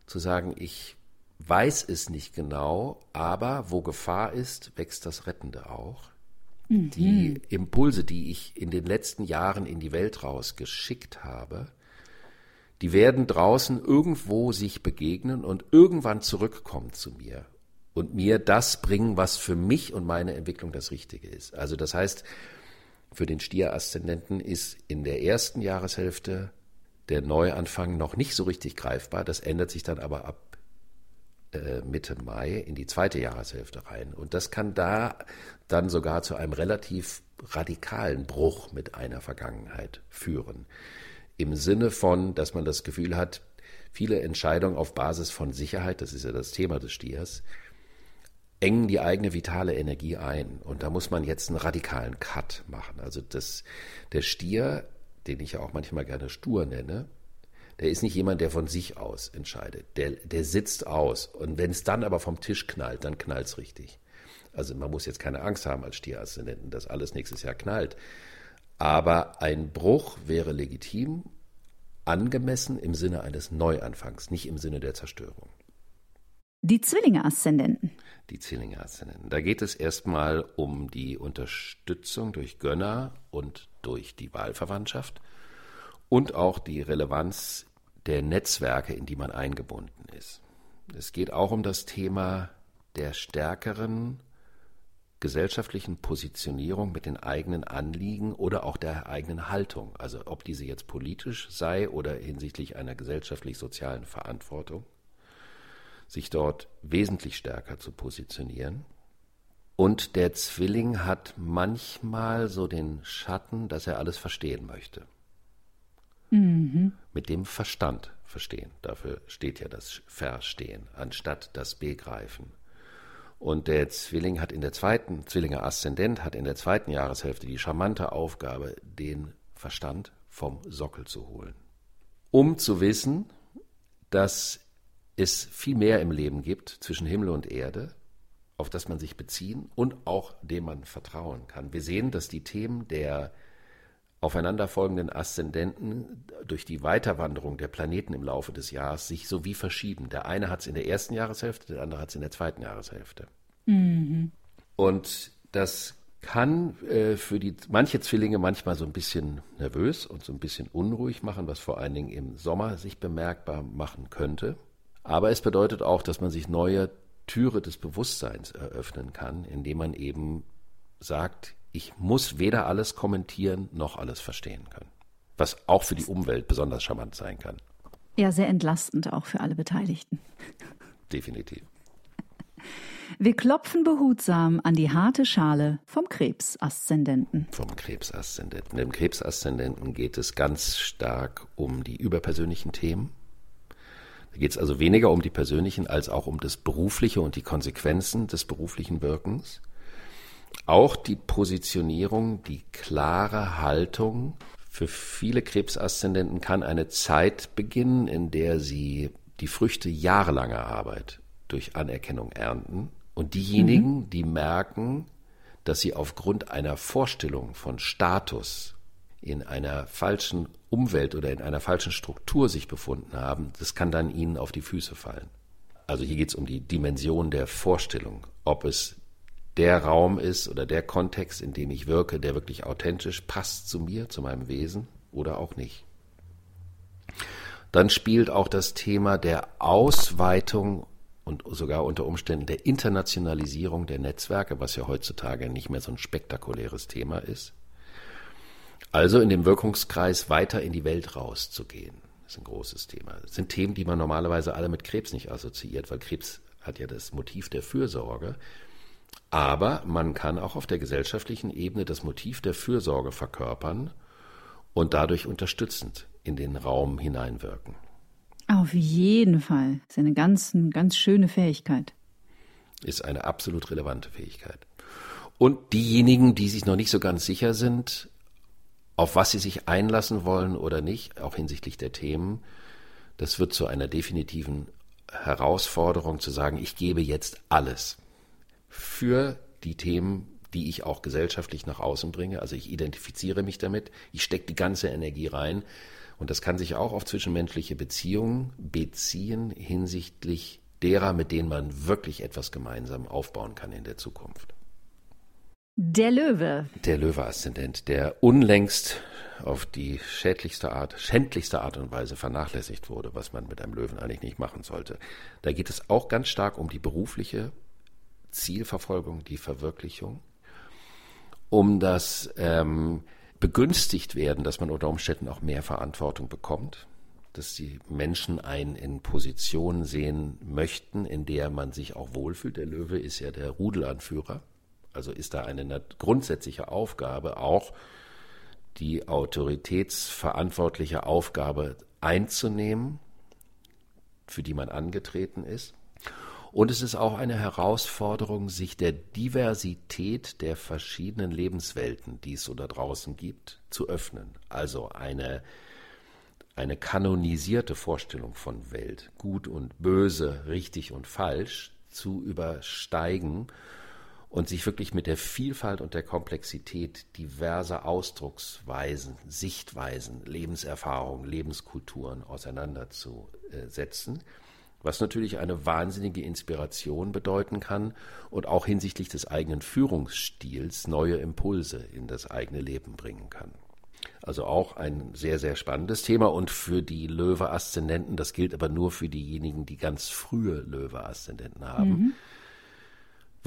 [SPEAKER 2] zu sagen, ich weiß es nicht genau, aber wo Gefahr ist, wächst das Rettende auch. Mhm. Die Impulse, die ich in den letzten Jahren in die Welt rausgeschickt habe, die werden draußen irgendwo sich begegnen und irgendwann zurückkommen zu mir und mir das bringen, was für mich und meine Entwicklung das Richtige ist. Also das heißt, für den Stier-Aszendenten ist in der ersten Jahreshälfte der Neuanfang noch nicht so richtig greifbar. Das ändert sich dann aber ab äh, Mitte Mai in die zweite Jahreshälfte rein. Und das kann da dann sogar zu einem relativ radikalen Bruch mit einer Vergangenheit führen. Im Sinne von, dass man das Gefühl hat, viele Entscheidungen auf Basis von Sicherheit, das ist ja das Thema des Stiers, engen die eigene vitale Energie ein. Und da muss man jetzt einen radikalen Cut machen. Also das, der Stier den ich ja auch manchmal gerne stur nenne, der ist nicht jemand, der von sich aus entscheidet. Der, der sitzt aus. Und wenn es dann aber vom Tisch knallt, dann knallt es richtig. Also man muss jetzt keine Angst haben als Stierassistenten, dass alles nächstes Jahr knallt. Aber ein Bruch wäre legitim, angemessen im Sinne eines Neuanfangs, nicht im Sinne der Zerstörung.
[SPEAKER 3] Die Zwillinge-Aszendenten.
[SPEAKER 2] Die Zwillinge-Aszendenten. Da geht es erstmal um die Unterstützung durch Gönner und durch die Wahlverwandtschaft und auch die Relevanz der Netzwerke, in die man eingebunden ist. Es geht auch um das Thema der stärkeren gesellschaftlichen Positionierung mit den eigenen Anliegen oder auch der eigenen Haltung, also ob diese jetzt politisch sei oder hinsichtlich einer gesellschaftlich-sozialen Verantwortung, sich dort wesentlich stärker zu positionieren. Und der Zwilling hat manchmal so den Schatten, dass er alles verstehen möchte. Mhm. Mit dem Verstand verstehen. Dafür steht ja das Verstehen, anstatt das Begreifen. Und der Zwilling hat in der zweiten, Zwillinger Aszendent hat in der zweiten Jahreshälfte die charmante Aufgabe, den Verstand vom Sockel zu holen. Um zu wissen, dass es viel mehr im Leben gibt zwischen Himmel und Erde, auf das man sich beziehen und auch dem man vertrauen kann. Wir sehen, dass die Themen der aufeinanderfolgenden Aszendenten durch die Weiterwanderung der Planeten im Laufe des Jahres sich so wie verschieben. Der eine hat es in der ersten Jahreshälfte, der andere hat es in der zweiten Jahreshälfte. Mhm. Und das kann äh, für die manche Zwillinge manchmal so ein bisschen nervös und so ein bisschen unruhig machen, was vor allen Dingen im Sommer sich bemerkbar machen könnte. Aber es bedeutet auch, dass man sich neue Türe des Bewusstseins eröffnen kann, indem man eben sagt, ich muss weder alles kommentieren noch alles verstehen können. Was auch für die Umwelt besonders charmant sein kann.
[SPEAKER 3] Ja, sehr entlastend auch für alle Beteiligten.
[SPEAKER 2] Definitiv.
[SPEAKER 3] Wir klopfen behutsam an die harte Schale vom Krebsaszendenten.
[SPEAKER 2] Vom Krebsaszendenten. Im Krebsaszendenten geht es ganz stark um die überpersönlichen Themen. Da geht es also weniger um die persönlichen als auch um das berufliche und die Konsequenzen des beruflichen Wirkens. Auch die Positionierung, die klare Haltung. Für viele Krebsaszendenten kann eine Zeit beginnen, in der sie die Früchte jahrelanger Arbeit durch Anerkennung ernten. Und diejenigen, mhm. die merken, dass sie aufgrund einer Vorstellung von Status in einer falschen Umwelt oder in einer falschen Struktur sich befunden haben, das kann dann ihnen auf die Füße fallen. Also hier geht es um die Dimension der Vorstellung, ob es der Raum ist oder der Kontext, in dem ich wirke, der wirklich authentisch passt zu mir, zu meinem Wesen oder auch nicht. Dann spielt auch das Thema der Ausweitung und sogar unter Umständen der Internationalisierung der Netzwerke, was ja heutzutage nicht mehr so ein spektakuläres Thema ist. Also in dem Wirkungskreis weiter in die Welt rauszugehen, ist ein großes Thema. Das sind Themen, die man normalerweise alle mit Krebs nicht assoziiert, weil Krebs hat ja das Motiv der Fürsorge. Aber man kann auch auf der gesellschaftlichen Ebene das Motiv der Fürsorge verkörpern und dadurch unterstützend in den Raum hineinwirken.
[SPEAKER 3] Auf jeden Fall. Das ist eine ganz, eine ganz schöne Fähigkeit.
[SPEAKER 2] Ist eine absolut relevante Fähigkeit. Und diejenigen, die sich noch nicht so ganz sicher sind, auf was sie sich einlassen wollen oder nicht, auch hinsichtlich der Themen, das wird zu einer definitiven Herausforderung zu sagen, ich gebe jetzt alles für die Themen, die ich auch gesellschaftlich nach außen bringe. Also ich identifiziere mich damit, ich stecke die ganze Energie rein. Und das kann sich auch auf zwischenmenschliche Beziehungen beziehen hinsichtlich derer, mit denen man wirklich etwas gemeinsam aufbauen kann in der Zukunft.
[SPEAKER 3] Der Löwe.
[SPEAKER 2] Der Löwe-Aszendent, der unlängst auf die schädlichste Art, schändlichste Art und Weise vernachlässigt wurde, was man mit einem Löwen eigentlich nicht machen sollte. Da geht es auch ganz stark um die berufliche Zielverfolgung, die Verwirklichung, um das ähm, begünstigt werden, dass man unter Umständen auch mehr Verantwortung bekommt, dass die Menschen einen in Positionen sehen möchten, in der man sich auch wohlfühlt. Der Löwe ist ja der Rudelanführer, also ist da eine grundsätzliche Aufgabe auch die autoritätsverantwortliche Aufgabe einzunehmen, für die man angetreten ist. Und es ist auch eine Herausforderung, sich der Diversität der verschiedenen Lebenswelten, die es so da draußen gibt, zu öffnen. Also eine, eine kanonisierte Vorstellung von Welt, gut und böse, richtig und falsch, zu übersteigen und sich wirklich mit der Vielfalt und der Komplexität diverser Ausdrucksweisen, Sichtweisen, Lebenserfahrungen, Lebenskulturen auseinanderzusetzen, was natürlich eine wahnsinnige Inspiration bedeuten kann und auch hinsichtlich des eigenen Führungsstils neue Impulse in das eigene Leben bringen kann. Also auch ein sehr, sehr spannendes Thema und für die Löwe-Aszendenten, das gilt aber nur für diejenigen, die ganz frühe Löwe-Aszendenten haben, mhm.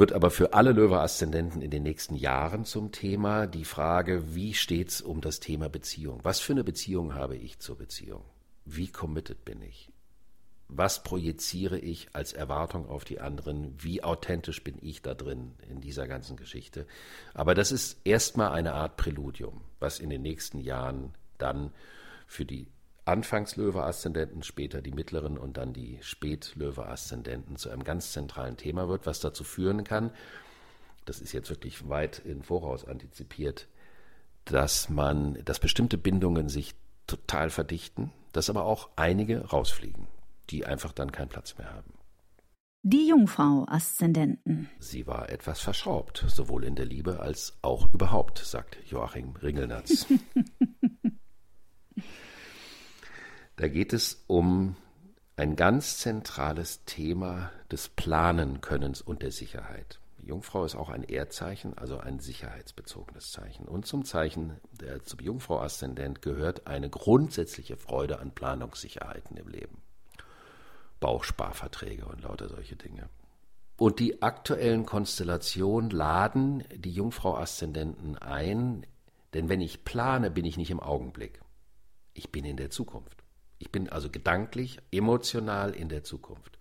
[SPEAKER 2] Wird aber für alle Löwe-Aszendenten in den nächsten Jahren zum Thema die Frage, wie steht's um das Thema Beziehung? Was für eine Beziehung habe ich zur Beziehung? Wie committed bin ich? was projiziere ich als Erwartung auf die anderen, wie authentisch bin ich da drin in dieser ganzen Geschichte. Aber das ist erstmal eine Art Präludium, was in den nächsten Jahren dann für die Anfangslöwe-Aszendenten, später die mittleren und dann die Spätlöwe-Aszendenten zu einem ganz zentralen Thema wird, was dazu führen kann, das ist jetzt wirklich weit in Voraus antizipiert, dass man, dass bestimmte Bindungen sich total verdichten, dass aber auch einige rausfliegen die einfach dann keinen Platz mehr haben.
[SPEAKER 3] Die Jungfrau Aszendenten.
[SPEAKER 2] Sie war etwas verschraubt, sowohl in der Liebe als auch überhaupt, sagt Joachim Ringelnatz. da geht es um ein ganz zentrales Thema des Planenkönnens und der Sicherheit. Die Jungfrau ist auch ein Erdzeichen, also ein sicherheitsbezogenes Zeichen. Und zum Zeichen der zum Jungfrau-Aszendent gehört eine grundsätzliche Freude an Planungssicherheiten im Leben. Bausparverträge und lauter solche Dinge. Und die aktuellen Konstellationen laden die Jungfrau-Aszendenten ein, denn wenn ich plane, bin ich nicht im Augenblick. Ich bin in der Zukunft. Ich bin also gedanklich, emotional in der Zukunft.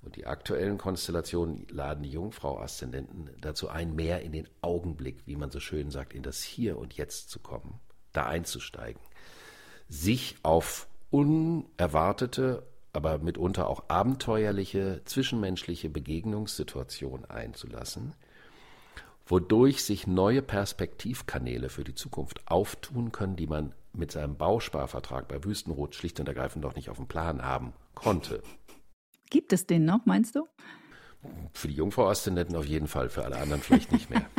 [SPEAKER 2] Und die aktuellen Konstellationen laden die Jungfrau-Aszendenten dazu ein, mehr in den Augenblick, wie man so schön sagt, in das Hier und Jetzt zu kommen, da einzusteigen, sich auf unerwartete aber mitunter auch abenteuerliche zwischenmenschliche Begegnungssituationen einzulassen, wodurch sich neue Perspektivkanäle für die Zukunft auftun können, die man mit seinem Bausparvertrag bei Wüstenrot schlicht und ergreifend doch nicht auf dem Plan haben konnte.
[SPEAKER 3] Gibt es den noch, meinst du?
[SPEAKER 2] Für die Jungfrau-Aszendenten auf jeden Fall, für alle anderen vielleicht nicht mehr.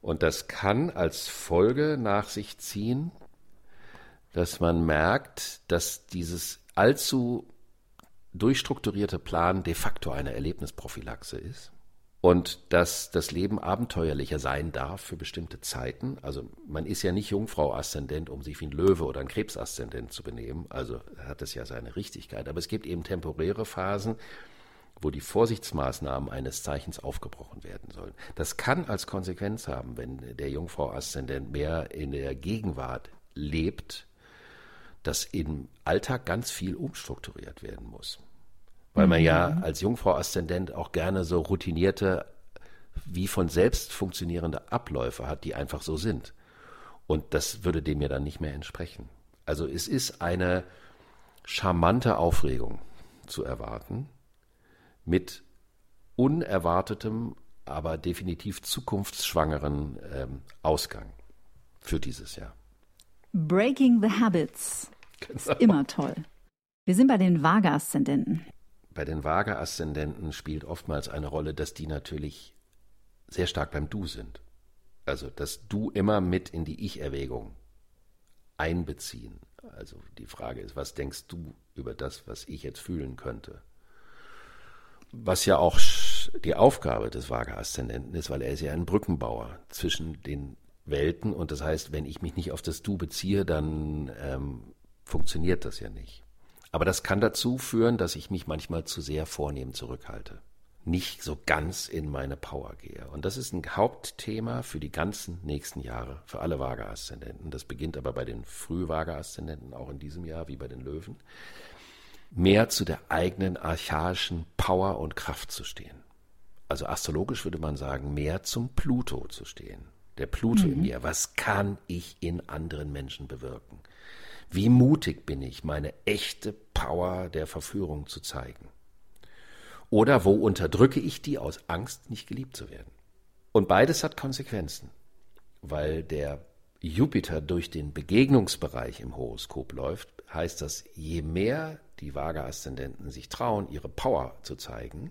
[SPEAKER 2] Und das kann als Folge nach sich ziehen, dass man merkt, dass dieses allzu durchstrukturierte Plan de facto eine Erlebnisprophylaxe ist und dass das Leben abenteuerlicher sein darf für bestimmte Zeiten. Also man ist ja nicht Jungfrau-Aszendent, um sich wie ein Löwe oder ein Krebs-Aszendent zu benehmen. Also hat es ja seine Richtigkeit. Aber es gibt eben temporäre Phasen, wo die Vorsichtsmaßnahmen eines Zeichens aufgebrochen werden sollen. Das kann als Konsequenz haben, wenn der Jungfrau-Aszendent mehr in der Gegenwart lebt dass im Alltag ganz viel umstrukturiert werden muss. Weil man ja mhm. als Jungfrau-Aszendent auch gerne so routinierte, wie von selbst funktionierende Abläufe hat, die einfach so sind. Und das würde dem ja dann nicht mehr entsprechen. Also es ist eine charmante Aufregung zu erwarten mit unerwartetem, aber definitiv zukunftsschwangeren ähm, Ausgang für dieses Jahr.
[SPEAKER 3] Breaking the Habits. Genau. Ist immer toll. Wir sind bei den Vaga-Aszendenten.
[SPEAKER 2] Bei den Vaga-Aszendenten spielt oftmals eine Rolle, dass die natürlich sehr stark beim Du sind. Also, dass Du immer mit in die Ich-Erwägung einbeziehen. Also die Frage ist, was denkst du über das, was ich jetzt fühlen könnte? Was ja auch die Aufgabe des Vaga-Aszendenten ist, weil er ist ja ein Brückenbauer zwischen den Welten und das heißt, wenn ich mich nicht auf das Du beziehe, dann ähm, funktioniert das ja nicht. Aber das kann dazu führen, dass ich mich manchmal zu sehr vornehm zurückhalte, nicht so ganz in meine Power gehe. Und das ist ein Hauptthema für die ganzen nächsten Jahre, für alle Vaga-Aszendenten. Das beginnt aber bei den Früh-Vaga-Aszendenten auch in diesem Jahr, wie bei den Löwen. Mehr zu der eigenen archaischen Power und Kraft zu stehen. Also astrologisch würde man sagen, mehr zum Pluto zu stehen der Pluto mhm. in mir. Was kann ich in anderen Menschen bewirken? Wie mutig bin ich, meine echte Power der Verführung zu zeigen? Oder wo unterdrücke ich die aus Angst, nicht geliebt zu werden? Und beides hat Konsequenzen, weil der Jupiter durch den Begegnungsbereich im Horoskop läuft, heißt das, je mehr die Waage-Aszendenten sich trauen, ihre Power zu zeigen,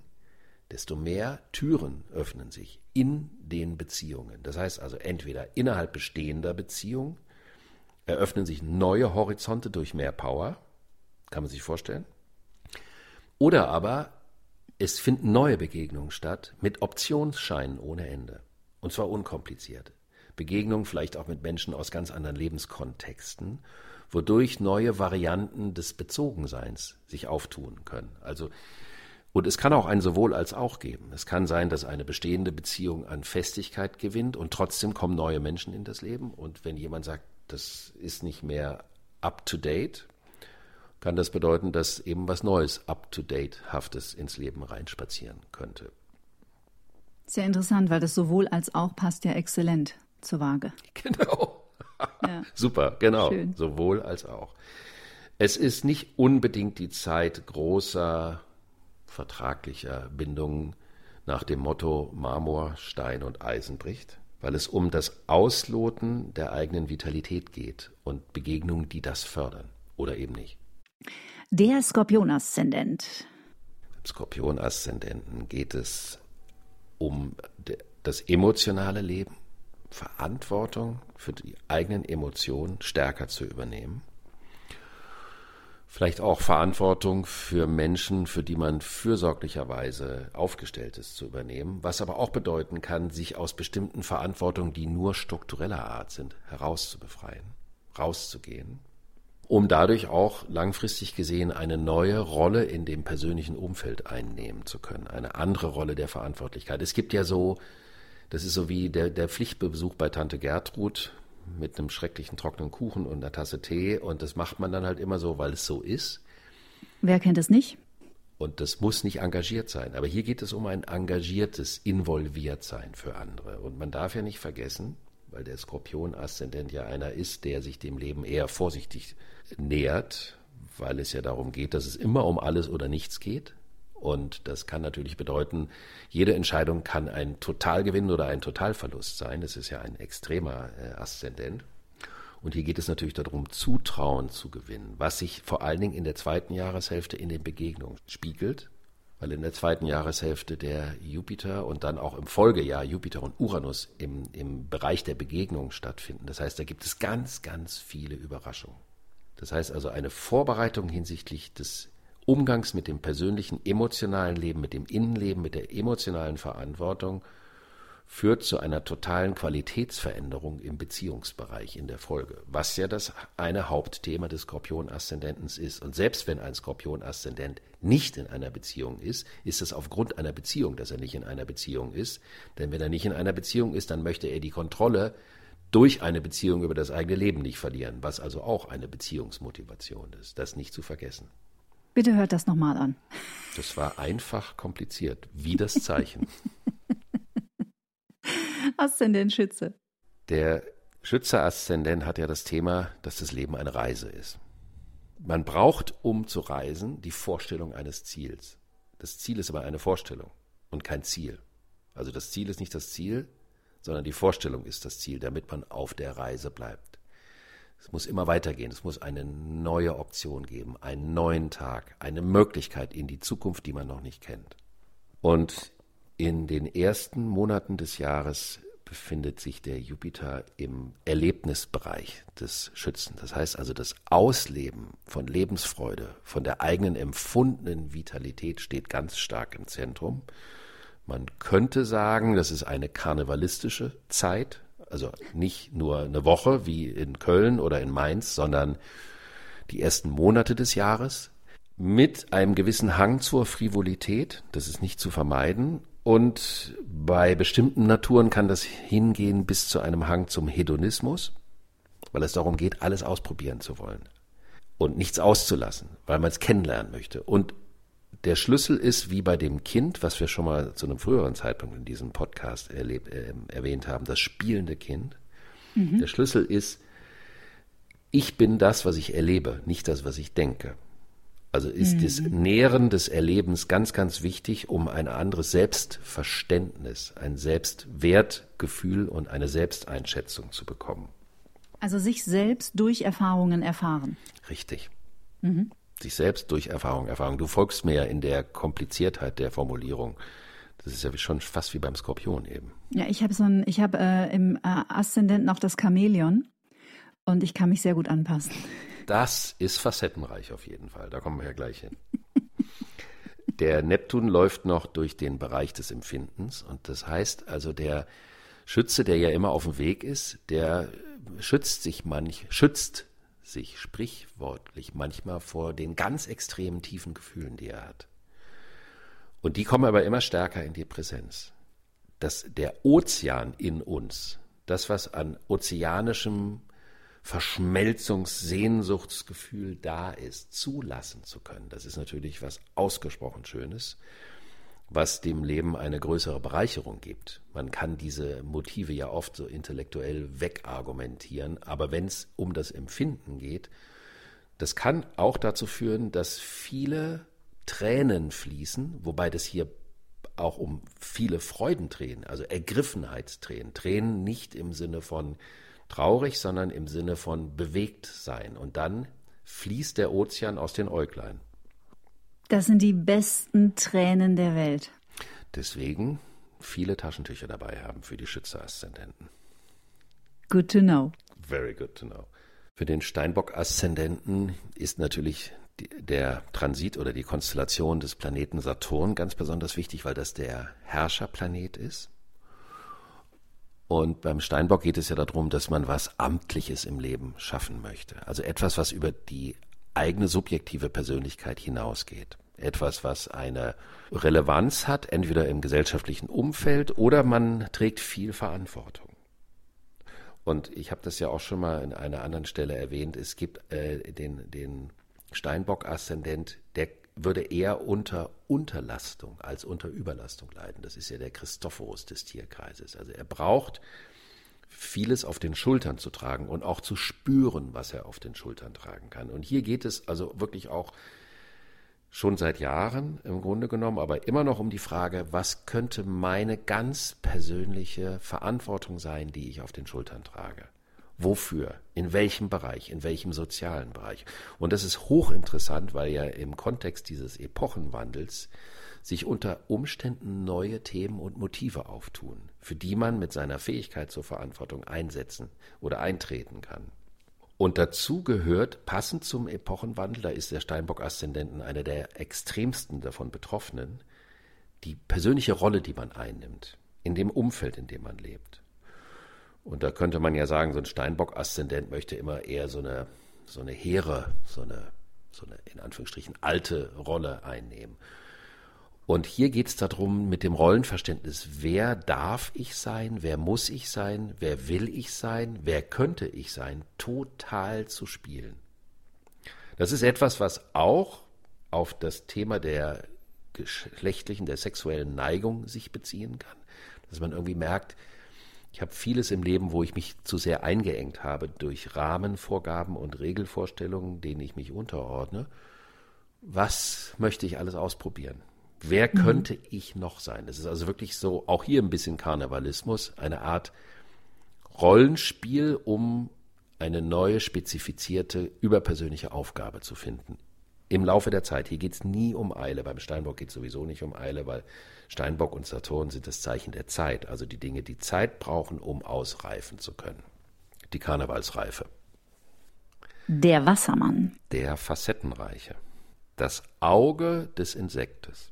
[SPEAKER 2] desto mehr Türen öffnen sich in den Beziehungen. Das heißt also entweder innerhalb bestehender Beziehungen eröffnen sich neue Horizonte durch mehr Power, kann man sich vorstellen, oder aber es finden neue Begegnungen statt mit Optionsscheinen ohne Ende. Und zwar unkompliziert. Begegnungen vielleicht auch mit Menschen aus ganz anderen Lebenskontexten, wodurch neue Varianten des Bezogenseins sich auftun können. Also und es kann auch ein sowohl als auch geben. Es kann sein, dass eine bestehende Beziehung an Festigkeit gewinnt und trotzdem kommen neue Menschen in das Leben. Und wenn jemand sagt, das ist nicht mehr up to date, kann das bedeuten, dass eben was Neues, up to date haftes ins Leben reinspazieren könnte.
[SPEAKER 3] Sehr interessant, weil das sowohl als auch passt ja exzellent zur Waage.
[SPEAKER 2] Genau. Ja. Super, genau. Schön. Sowohl als auch. Es ist nicht unbedingt die Zeit großer vertraglicher Bindungen nach dem Motto Marmor, Stein und Eisen bricht, weil es um das Ausloten der eigenen Vitalität geht und Begegnungen, die das fördern oder eben nicht.
[SPEAKER 3] Der Skorpion-Aszendent.
[SPEAKER 2] Im Skorpion-Aszendenten geht es um das emotionale Leben, Verantwortung für die eigenen Emotionen stärker zu übernehmen vielleicht auch Verantwortung für Menschen, für die man fürsorglicherweise aufgestellt ist, zu übernehmen, was aber auch bedeuten kann, sich aus bestimmten Verantwortungen, die nur struktureller Art sind, herauszubefreien, rauszugehen, um dadurch auch langfristig gesehen eine neue Rolle in dem persönlichen Umfeld einnehmen zu können, eine andere Rolle der Verantwortlichkeit. Es gibt ja so, das ist so wie der, der Pflichtbesuch bei Tante Gertrud, mit einem schrecklichen trockenen Kuchen und einer Tasse Tee. Und das macht man dann halt immer so, weil es so ist.
[SPEAKER 3] Wer kennt es nicht?
[SPEAKER 2] Und das muss nicht engagiert sein. Aber hier geht es um ein engagiertes Involviertsein für andere. Und man darf ja nicht vergessen, weil der Skorpion-Aszendent ja einer ist, der sich dem Leben eher vorsichtig nähert, weil es ja darum geht, dass es immer um alles oder nichts geht. Und das kann natürlich bedeuten, jede Entscheidung kann ein Totalgewinn oder ein Totalverlust sein. Das ist ja ein extremer äh, Aszendent. Und hier geht es natürlich darum, Zutrauen zu gewinnen, was sich vor allen Dingen in der zweiten Jahreshälfte in den Begegnungen spiegelt, weil in der zweiten Jahreshälfte der Jupiter und dann auch im Folgejahr Jupiter und Uranus im, im Bereich der Begegnungen stattfinden. Das heißt, da gibt es ganz, ganz viele Überraschungen. Das heißt also eine Vorbereitung hinsichtlich des Umgangs mit dem persönlichen emotionalen Leben, mit dem Innenleben, mit der emotionalen Verantwortung führt zu einer totalen Qualitätsveränderung im Beziehungsbereich in der Folge, was ja das eine Hauptthema des Skorpion-Aszendentens ist. Und selbst wenn ein Skorpion-Aszendent nicht in einer Beziehung ist, ist es aufgrund einer Beziehung, dass er nicht in einer Beziehung ist. Denn wenn er nicht in einer Beziehung ist, dann möchte er die Kontrolle durch eine Beziehung über das eigene Leben nicht verlieren, was also auch eine Beziehungsmotivation ist. Das nicht zu vergessen.
[SPEAKER 3] Bitte hört das nochmal an.
[SPEAKER 2] Das war einfach kompliziert, wie das Zeichen.
[SPEAKER 3] Aszendent Schütze.
[SPEAKER 2] Der Schütze-Aszendent hat ja das Thema, dass das Leben eine Reise ist. Man braucht, um zu reisen, die Vorstellung eines Ziels. Das Ziel ist aber eine Vorstellung und kein Ziel. Also das Ziel ist nicht das Ziel, sondern die Vorstellung ist das Ziel, damit man auf der Reise bleibt. Es muss immer weitergehen. Es muss eine neue Option geben, einen neuen Tag, eine Möglichkeit in die Zukunft, die man noch nicht kennt. Und in den ersten Monaten des Jahres befindet sich der Jupiter im Erlebnisbereich des Schützen. Das heißt also, das Ausleben von Lebensfreude, von der eigenen empfundenen Vitalität steht ganz stark im Zentrum. Man könnte sagen, das ist eine karnevalistische Zeit, also nicht nur eine Woche wie in Köln oder in Mainz, sondern die ersten Monate des Jahres mit einem gewissen Hang zur Frivolität, das ist nicht zu vermeiden. Und bei bestimmten Naturen kann das hingehen bis zu einem Hang zum Hedonismus, weil es darum geht, alles ausprobieren zu wollen und nichts auszulassen, weil man es kennenlernen möchte. Und der Schlüssel ist, wie bei dem Kind, was wir schon mal zu einem früheren Zeitpunkt in diesem Podcast erlebt, äh, erwähnt haben, das spielende Kind. Mhm. Der Schlüssel ist, ich bin das, was ich erlebe, nicht das, was ich denke. Also ist mhm. das Nähren des Erlebens ganz, ganz wichtig, um ein anderes Selbstverständnis, ein Selbstwertgefühl und eine Selbsteinschätzung zu bekommen.
[SPEAKER 3] Also sich selbst durch Erfahrungen erfahren.
[SPEAKER 2] Richtig. Mhm. Sich selbst durch Erfahrung erfahren. Du folgst mir ja in der Kompliziertheit der Formulierung. Das ist ja schon fast wie beim Skorpion eben.
[SPEAKER 3] Ja, ich habe so ein, ich habe äh, im äh, Aszendenten auch das Chamäleon und ich kann mich sehr gut anpassen.
[SPEAKER 2] Das ist facettenreich auf jeden Fall. Da kommen wir ja gleich hin. der Neptun läuft noch durch den Bereich des Empfindens und das heißt also der Schütze, der ja immer auf dem Weg ist, der schützt sich manch, schützt sich sprichwortlich manchmal vor den ganz extremen tiefen Gefühlen, die er hat. Und die kommen aber immer stärker in die Präsenz. Dass der Ozean in uns, das, was an ozeanischem Verschmelzungssehnsuchtsgefühl da ist, zulassen zu können, das ist natürlich was ausgesprochen Schönes was dem Leben eine größere Bereicherung gibt. Man kann diese Motive ja oft so intellektuell wegargumentieren, aber wenn es um das Empfinden geht, das kann auch dazu führen, dass viele Tränen fließen, wobei das hier auch um viele Freudentränen, also Ergriffenheitstränen, Tränen nicht im Sinne von traurig, sondern im Sinne von bewegt sein. Und dann fließt der Ozean aus den Äuglein.
[SPEAKER 3] Das sind die besten Tränen der Welt.
[SPEAKER 2] Deswegen viele Taschentücher dabei haben für die Schütze-Aszendenten.
[SPEAKER 3] Good to know.
[SPEAKER 2] Very good to know. Für den Steinbock-Aszendenten ist natürlich der Transit oder die Konstellation des Planeten Saturn ganz besonders wichtig, weil das der Herrscherplanet ist. Und beim Steinbock geht es ja darum, dass man was Amtliches im Leben schaffen möchte. Also etwas, was über die eigene subjektive Persönlichkeit hinausgeht. Etwas, was eine Relevanz hat, entweder im gesellschaftlichen Umfeld oder man trägt viel Verantwortung. Und ich habe das ja auch schon mal in einer anderen Stelle erwähnt. Es gibt äh, den, den Steinbock-Aszendent, der würde eher unter Unterlastung als unter Überlastung leiden. Das ist ja der Christophorus des Tierkreises. Also er braucht vieles auf den Schultern zu tragen und auch zu spüren, was er auf den Schultern tragen kann. Und hier geht es also wirklich auch schon seit Jahren im Grunde genommen, aber immer noch um die Frage, was könnte meine ganz persönliche Verantwortung sein, die ich auf den Schultern trage? Wofür? In welchem Bereich? In welchem sozialen Bereich? Und das ist hochinteressant, weil ja im Kontext dieses Epochenwandels sich unter Umständen neue Themen und Motive auftun, für die man mit seiner Fähigkeit zur Verantwortung einsetzen oder eintreten kann. Und dazu gehört, passend zum Epochenwandel, da ist der Steinbock-Aszendenten einer der extremsten davon Betroffenen, die persönliche Rolle, die man einnimmt, in dem Umfeld, in dem man lebt. Und da könnte man ja sagen, so ein Steinbock-Aszendent möchte immer eher so eine, so eine hehre, so eine, so eine in Anführungsstrichen alte Rolle einnehmen. Und hier geht es darum, mit dem Rollenverständnis, wer darf ich sein, wer muss ich sein, wer will ich sein, wer könnte ich sein, total zu spielen. Das ist etwas, was auch auf das Thema der geschlechtlichen, der sexuellen Neigung sich beziehen kann. Dass man irgendwie merkt, ich habe vieles im Leben, wo ich mich zu sehr eingeengt habe durch Rahmenvorgaben und Regelvorstellungen, denen ich mich unterordne. Was möchte ich alles ausprobieren? Wer mhm. könnte mhm. ich noch sein? Das ist also wirklich so, auch hier ein bisschen Karnevalismus, eine Art Rollenspiel, um eine neue, spezifizierte, überpersönliche Aufgabe zu finden. Im Laufe der Zeit. Hier geht es nie um Eile. Beim Steinbock geht es sowieso nicht um Eile, weil Steinbock und Saturn sind das Zeichen der Zeit. Also die Dinge, die Zeit brauchen, um ausreifen zu können. Die Karnevalsreife.
[SPEAKER 3] Der Wassermann.
[SPEAKER 2] Der Facettenreiche. Das Auge des Insektes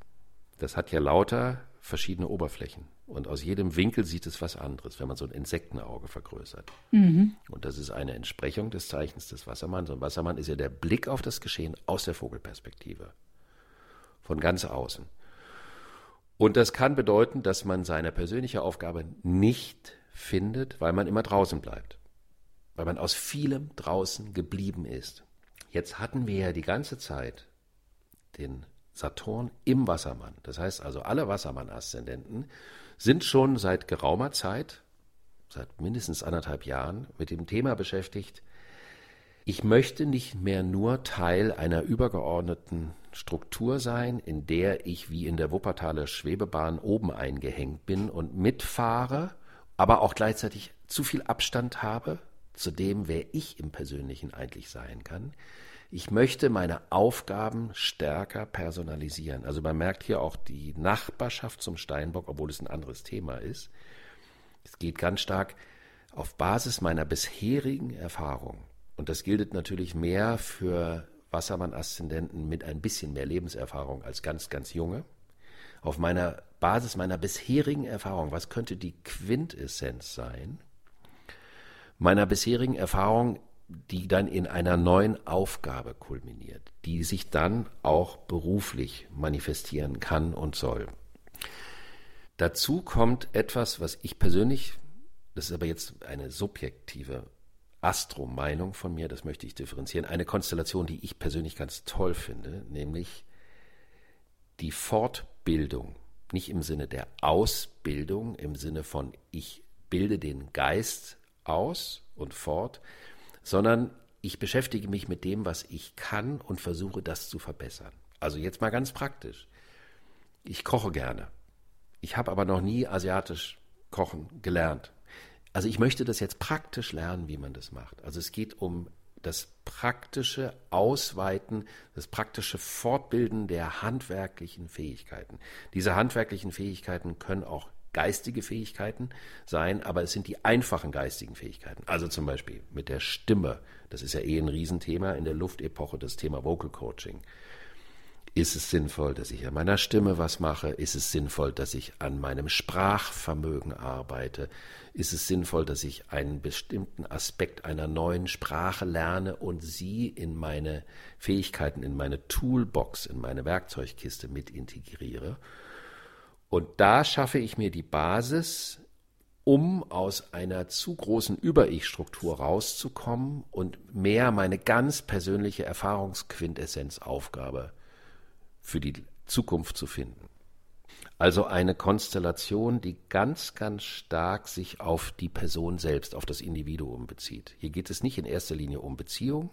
[SPEAKER 2] das hat ja lauter verschiedene Oberflächen. Und aus jedem Winkel sieht es was anderes, wenn man so ein Insektenauge vergrößert. Mhm. Und das ist eine Entsprechung des Zeichens des Wassermanns. Und Wassermann ist ja der Blick auf das Geschehen aus der Vogelperspektive. Von ganz außen. Und das kann bedeuten, dass man seine persönliche Aufgabe nicht findet, weil man immer draußen bleibt. Weil man aus vielem draußen geblieben ist. Jetzt hatten wir ja die ganze Zeit den Saturn im Wassermann. Das heißt also, alle Wassermann-Aszendenten sind schon seit geraumer Zeit, seit mindestens anderthalb Jahren, mit dem Thema beschäftigt, ich möchte nicht mehr nur Teil einer übergeordneten Struktur sein, in der ich wie in der Wuppertaler Schwebebahn oben eingehängt bin und mitfahre, aber auch gleichzeitig zu viel Abstand habe zu dem, wer ich im Persönlichen eigentlich sein kann. Ich möchte meine Aufgaben stärker personalisieren. Also man merkt hier auch die Nachbarschaft zum Steinbock, obwohl es ein anderes Thema ist. Es geht ganz stark auf Basis meiner bisherigen Erfahrung. Und das gilt natürlich mehr für Wassermann-Aszendenten mit ein bisschen mehr Lebenserfahrung als ganz, ganz junge. Auf meiner Basis meiner bisherigen Erfahrung, was könnte die Quintessenz sein? Meiner bisherigen Erfahrung, die dann in einer neuen Aufgabe kulminiert, die sich dann auch beruflich manifestieren kann und soll. Dazu kommt etwas, was ich persönlich, das ist aber jetzt eine subjektive Astro-Meinung von mir, das möchte ich differenzieren, eine Konstellation, die ich persönlich ganz toll finde, nämlich die Fortbildung, nicht im Sinne der Ausbildung, im Sinne von ich bilde den Geist aus und fort, sondern ich beschäftige mich mit dem, was ich kann und versuche das zu verbessern. Also jetzt mal ganz praktisch. Ich koche gerne. Ich habe aber noch nie asiatisch kochen gelernt. Also ich möchte das jetzt praktisch lernen, wie man das macht. Also es geht um das praktische Ausweiten, das praktische Fortbilden der handwerklichen Fähigkeiten. Diese handwerklichen Fähigkeiten können auch geistige Fähigkeiten sein, aber es sind die einfachen geistigen Fähigkeiten. Also zum Beispiel mit der Stimme. Das ist ja eh ein Riesenthema in der Luftepoche, das Thema Vocal Coaching. Ist es sinnvoll, dass ich an meiner Stimme was mache? Ist es sinnvoll, dass ich an meinem Sprachvermögen arbeite? Ist es sinnvoll, dass ich einen bestimmten Aspekt einer neuen Sprache lerne und sie in meine Fähigkeiten, in meine Toolbox, in meine Werkzeugkiste mit integriere? Und da schaffe ich mir die Basis, um aus einer zu großen Über-Ich-Struktur rauszukommen und mehr meine ganz persönliche Erfahrungsquintessenzaufgabe für die Zukunft zu finden. Also eine Konstellation, die ganz, ganz stark sich auf die Person selbst, auf das Individuum bezieht. Hier geht es nicht in erster Linie um Beziehung,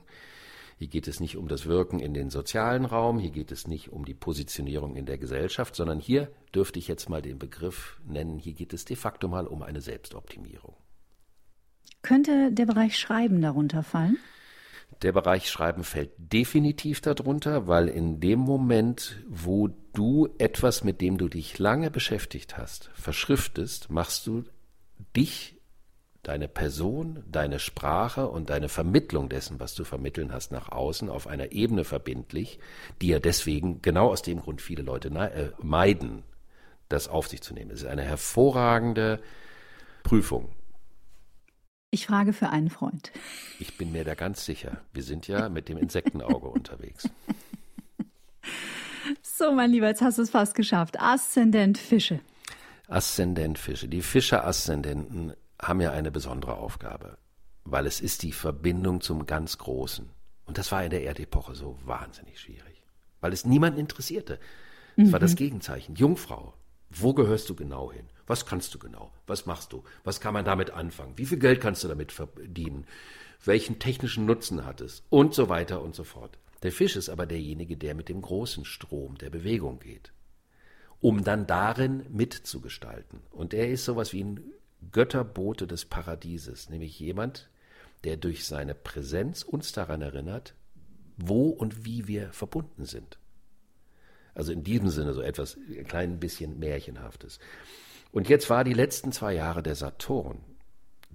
[SPEAKER 2] hier geht es nicht um das Wirken in den sozialen Raum, hier geht es nicht um die Positionierung in der Gesellschaft, sondern hier dürfte ich jetzt mal den Begriff nennen, hier geht es de facto mal um eine Selbstoptimierung.
[SPEAKER 3] Könnte der Bereich Schreiben darunter fallen?
[SPEAKER 2] Der Bereich Schreiben fällt definitiv darunter, weil in dem Moment, wo du etwas, mit dem du dich lange beschäftigt hast, verschriftest, machst du dich, deine Person, deine Sprache und deine Vermittlung dessen, was du vermitteln hast, nach außen auf einer Ebene verbindlich, die ja deswegen genau aus dem Grund viele Leute äh, meiden, das auf sich zu nehmen. Es ist eine hervorragende Prüfung.
[SPEAKER 3] Ich frage für einen Freund.
[SPEAKER 2] Ich bin mir da ganz sicher. Wir sind ja mit dem Insektenauge unterwegs.
[SPEAKER 3] So, mein Lieber, jetzt hast du es fast geschafft. Aszendent Fische.
[SPEAKER 2] Aszendent Fische. Die Fische-Aszendenten haben ja eine besondere Aufgabe, weil es ist die Verbindung zum ganz Großen. Und das war in der Erdepoche so wahnsinnig schwierig, weil es niemanden interessierte. Es mhm. war das mhm. Gegenzeichen. Jungfrau, wo gehörst du genau hin? Was kannst du genau? Was machst du? Was kann man damit anfangen? Wie viel Geld kannst du damit verdienen? Welchen technischen Nutzen hat es? Und so weiter und so fort. Der Fisch ist aber derjenige, der mit dem großen Strom der Bewegung geht, um dann darin mitzugestalten. Und er ist sowas wie ein Götterbote des Paradieses, nämlich jemand, der durch seine Präsenz uns daran erinnert, wo und wie wir verbunden sind. Also in diesem Sinne so etwas, ein klein bisschen Märchenhaftes. Und jetzt war die letzten zwei Jahre der Saturn,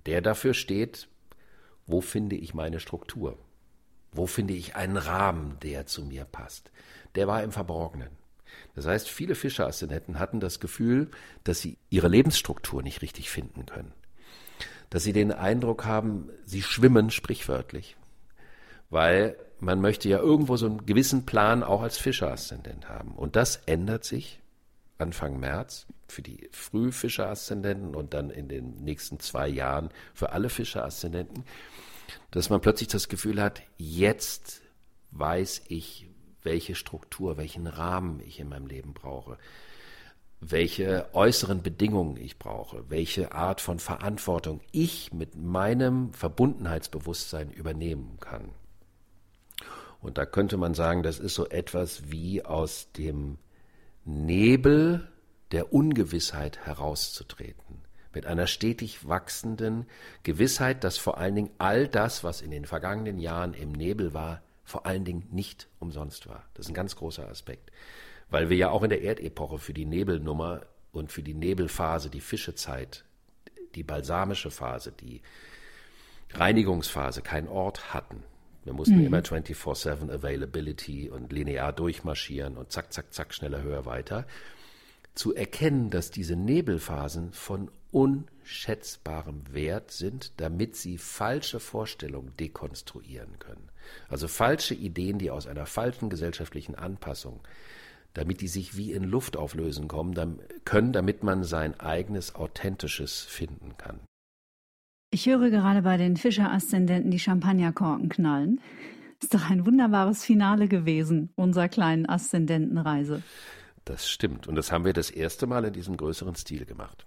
[SPEAKER 2] der dafür steht, wo finde ich meine Struktur? Wo finde ich einen Rahmen, der zu mir passt? Der war im Verborgenen. Das heißt, viele Fischeraszendenten hatten das Gefühl, dass sie ihre Lebensstruktur nicht richtig finden können. Dass sie den Eindruck haben, sie schwimmen sprichwörtlich. Weil man möchte ja irgendwo so einen gewissen Plan auch als Fischeraszendent haben. Und das ändert sich Anfang März für die Frühfischer-Aszendenten und dann in den nächsten zwei Jahren für alle Fischer-Aszendenten, dass man plötzlich das Gefühl hat, jetzt weiß ich, welche Struktur, welchen Rahmen ich in meinem Leben brauche, welche äußeren Bedingungen ich brauche, welche Art von Verantwortung ich mit meinem Verbundenheitsbewusstsein übernehmen kann. Und da könnte man sagen, das ist so etwas wie aus dem Nebel der Ungewissheit herauszutreten. mit einer stetig wachsenden Gewissheit, dass vor allen Dingen all das, was in den vergangenen Jahren im Nebel war, vor allen Dingen nicht umsonst war. Das ist ein ganz großer Aspekt, weil wir ja auch in der Erdepoche für die Nebelnummer und für die Nebelphase, die Fischezeit, die balsamische Phase, die Reinigungsphase keinen Ort hatten. Wir mussten mhm. immer 24-7 Availability und linear durchmarschieren und zack, zack, zack, schneller, höher, weiter. Zu erkennen, dass diese Nebelphasen von unschätzbarem Wert sind, damit sie falsche Vorstellungen dekonstruieren können. Also falsche Ideen, die aus einer falschen gesellschaftlichen Anpassung, damit die sich wie in Luft auflösen kommen, können, damit man sein eigenes Authentisches finden kann.
[SPEAKER 3] Ich höre gerade bei den Fischer-Aszendenten die Champagnerkorken knallen. Ist doch ein wunderbares Finale gewesen, unserer kleinen Aszendentenreise.
[SPEAKER 2] Das stimmt. Und das haben wir das erste Mal in diesem größeren Stil gemacht.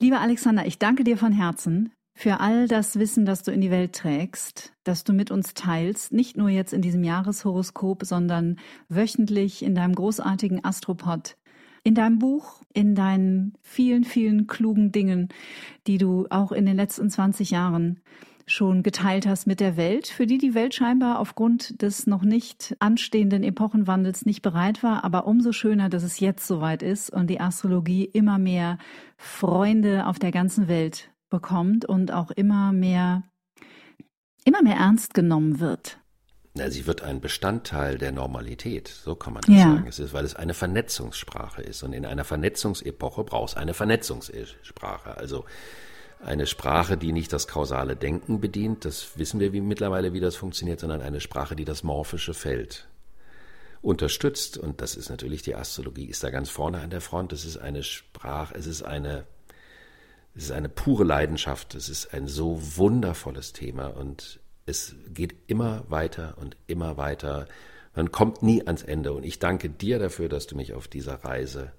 [SPEAKER 3] Lieber Alexander, ich danke dir von Herzen für all das Wissen, das du in die Welt trägst, das du mit uns teilst, nicht nur jetzt in diesem Jahreshoroskop, sondern wöchentlich in deinem großartigen Astropod in deinem Buch, in deinen vielen, vielen klugen Dingen, die du auch in den letzten 20 Jahren schon geteilt hast mit der Welt, für die die Welt scheinbar aufgrund des noch nicht anstehenden Epochenwandels nicht bereit war, aber umso schöner, dass es jetzt soweit ist und die Astrologie immer mehr Freunde auf der ganzen Welt bekommt und auch immer mehr immer mehr ernst genommen wird.
[SPEAKER 2] Na, sie wird ein Bestandteil der Normalität, so kann man das ja. sagen. Es ist, weil es eine Vernetzungssprache ist. Und in einer Vernetzungsepoche brauchst du eine Vernetzungssprache. Also eine Sprache, die nicht das kausale Denken bedient, das wissen wir wie mittlerweile, wie das funktioniert, sondern eine Sprache, die das morphische Feld unterstützt. Und das ist natürlich die Astrologie, ist da ganz vorne an der Front. Es ist eine Sprache, es ist eine, es ist eine pure Leidenschaft. Es ist ein so wundervolles Thema. Und es geht immer weiter und immer weiter. Man kommt nie ans Ende. Und ich danke dir dafür, dass du mich auf dieser Reise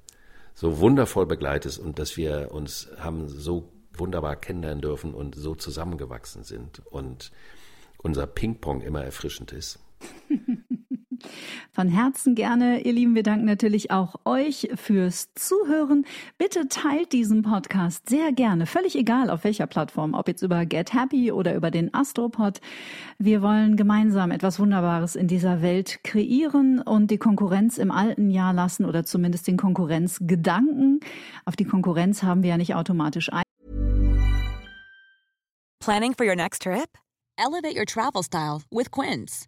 [SPEAKER 2] so wundervoll begleitest und dass wir uns haben so wunderbar kennenlernen dürfen und so zusammengewachsen sind und unser Ping-Pong immer erfrischend ist.
[SPEAKER 3] Von Herzen gerne, ihr Lieben. Wir danken natürlich auch euch fürs Zuhören. Bitte teilt diesen Podcast sehr gerne, völlig egal auf welcher Plattform, ob jetzt über Get Happy oder über den Astropod. Wir wollen gemeinsam etwas Wunderbares in dieser Welt kreieren und die Konkurrenz im alten Jahr lassen oder zumindest den Konkurrenzgedanken. Auf die Konkurrenz haben wir ja nicht automatisch ein.
[SPEAKER 4] Planning for your next trip? Elevate your travel style with Quince.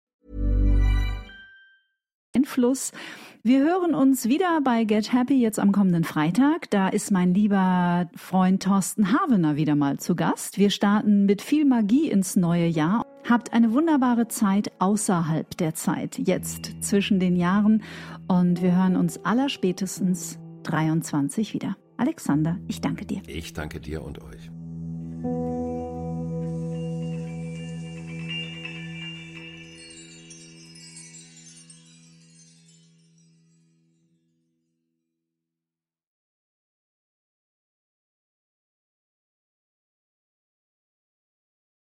[SPEAKER 3] Einfluss. Wir hören uns wieder bei Get Happy jetzt am kommenden Freitag. Da ist mein lieber Freund Thorsten Havener wieder mal zu Gast. Wir starten mit viel Magie ins neue Jahr. Habt eine wunderbare Zeit außerhalb der Zeit, jetzt zwischen den Jahren. Und wir hören uns aller spätestens 23 wieder. Alexander, ich danke dir.
[SPEAKER 2] Ich danke dir und euch.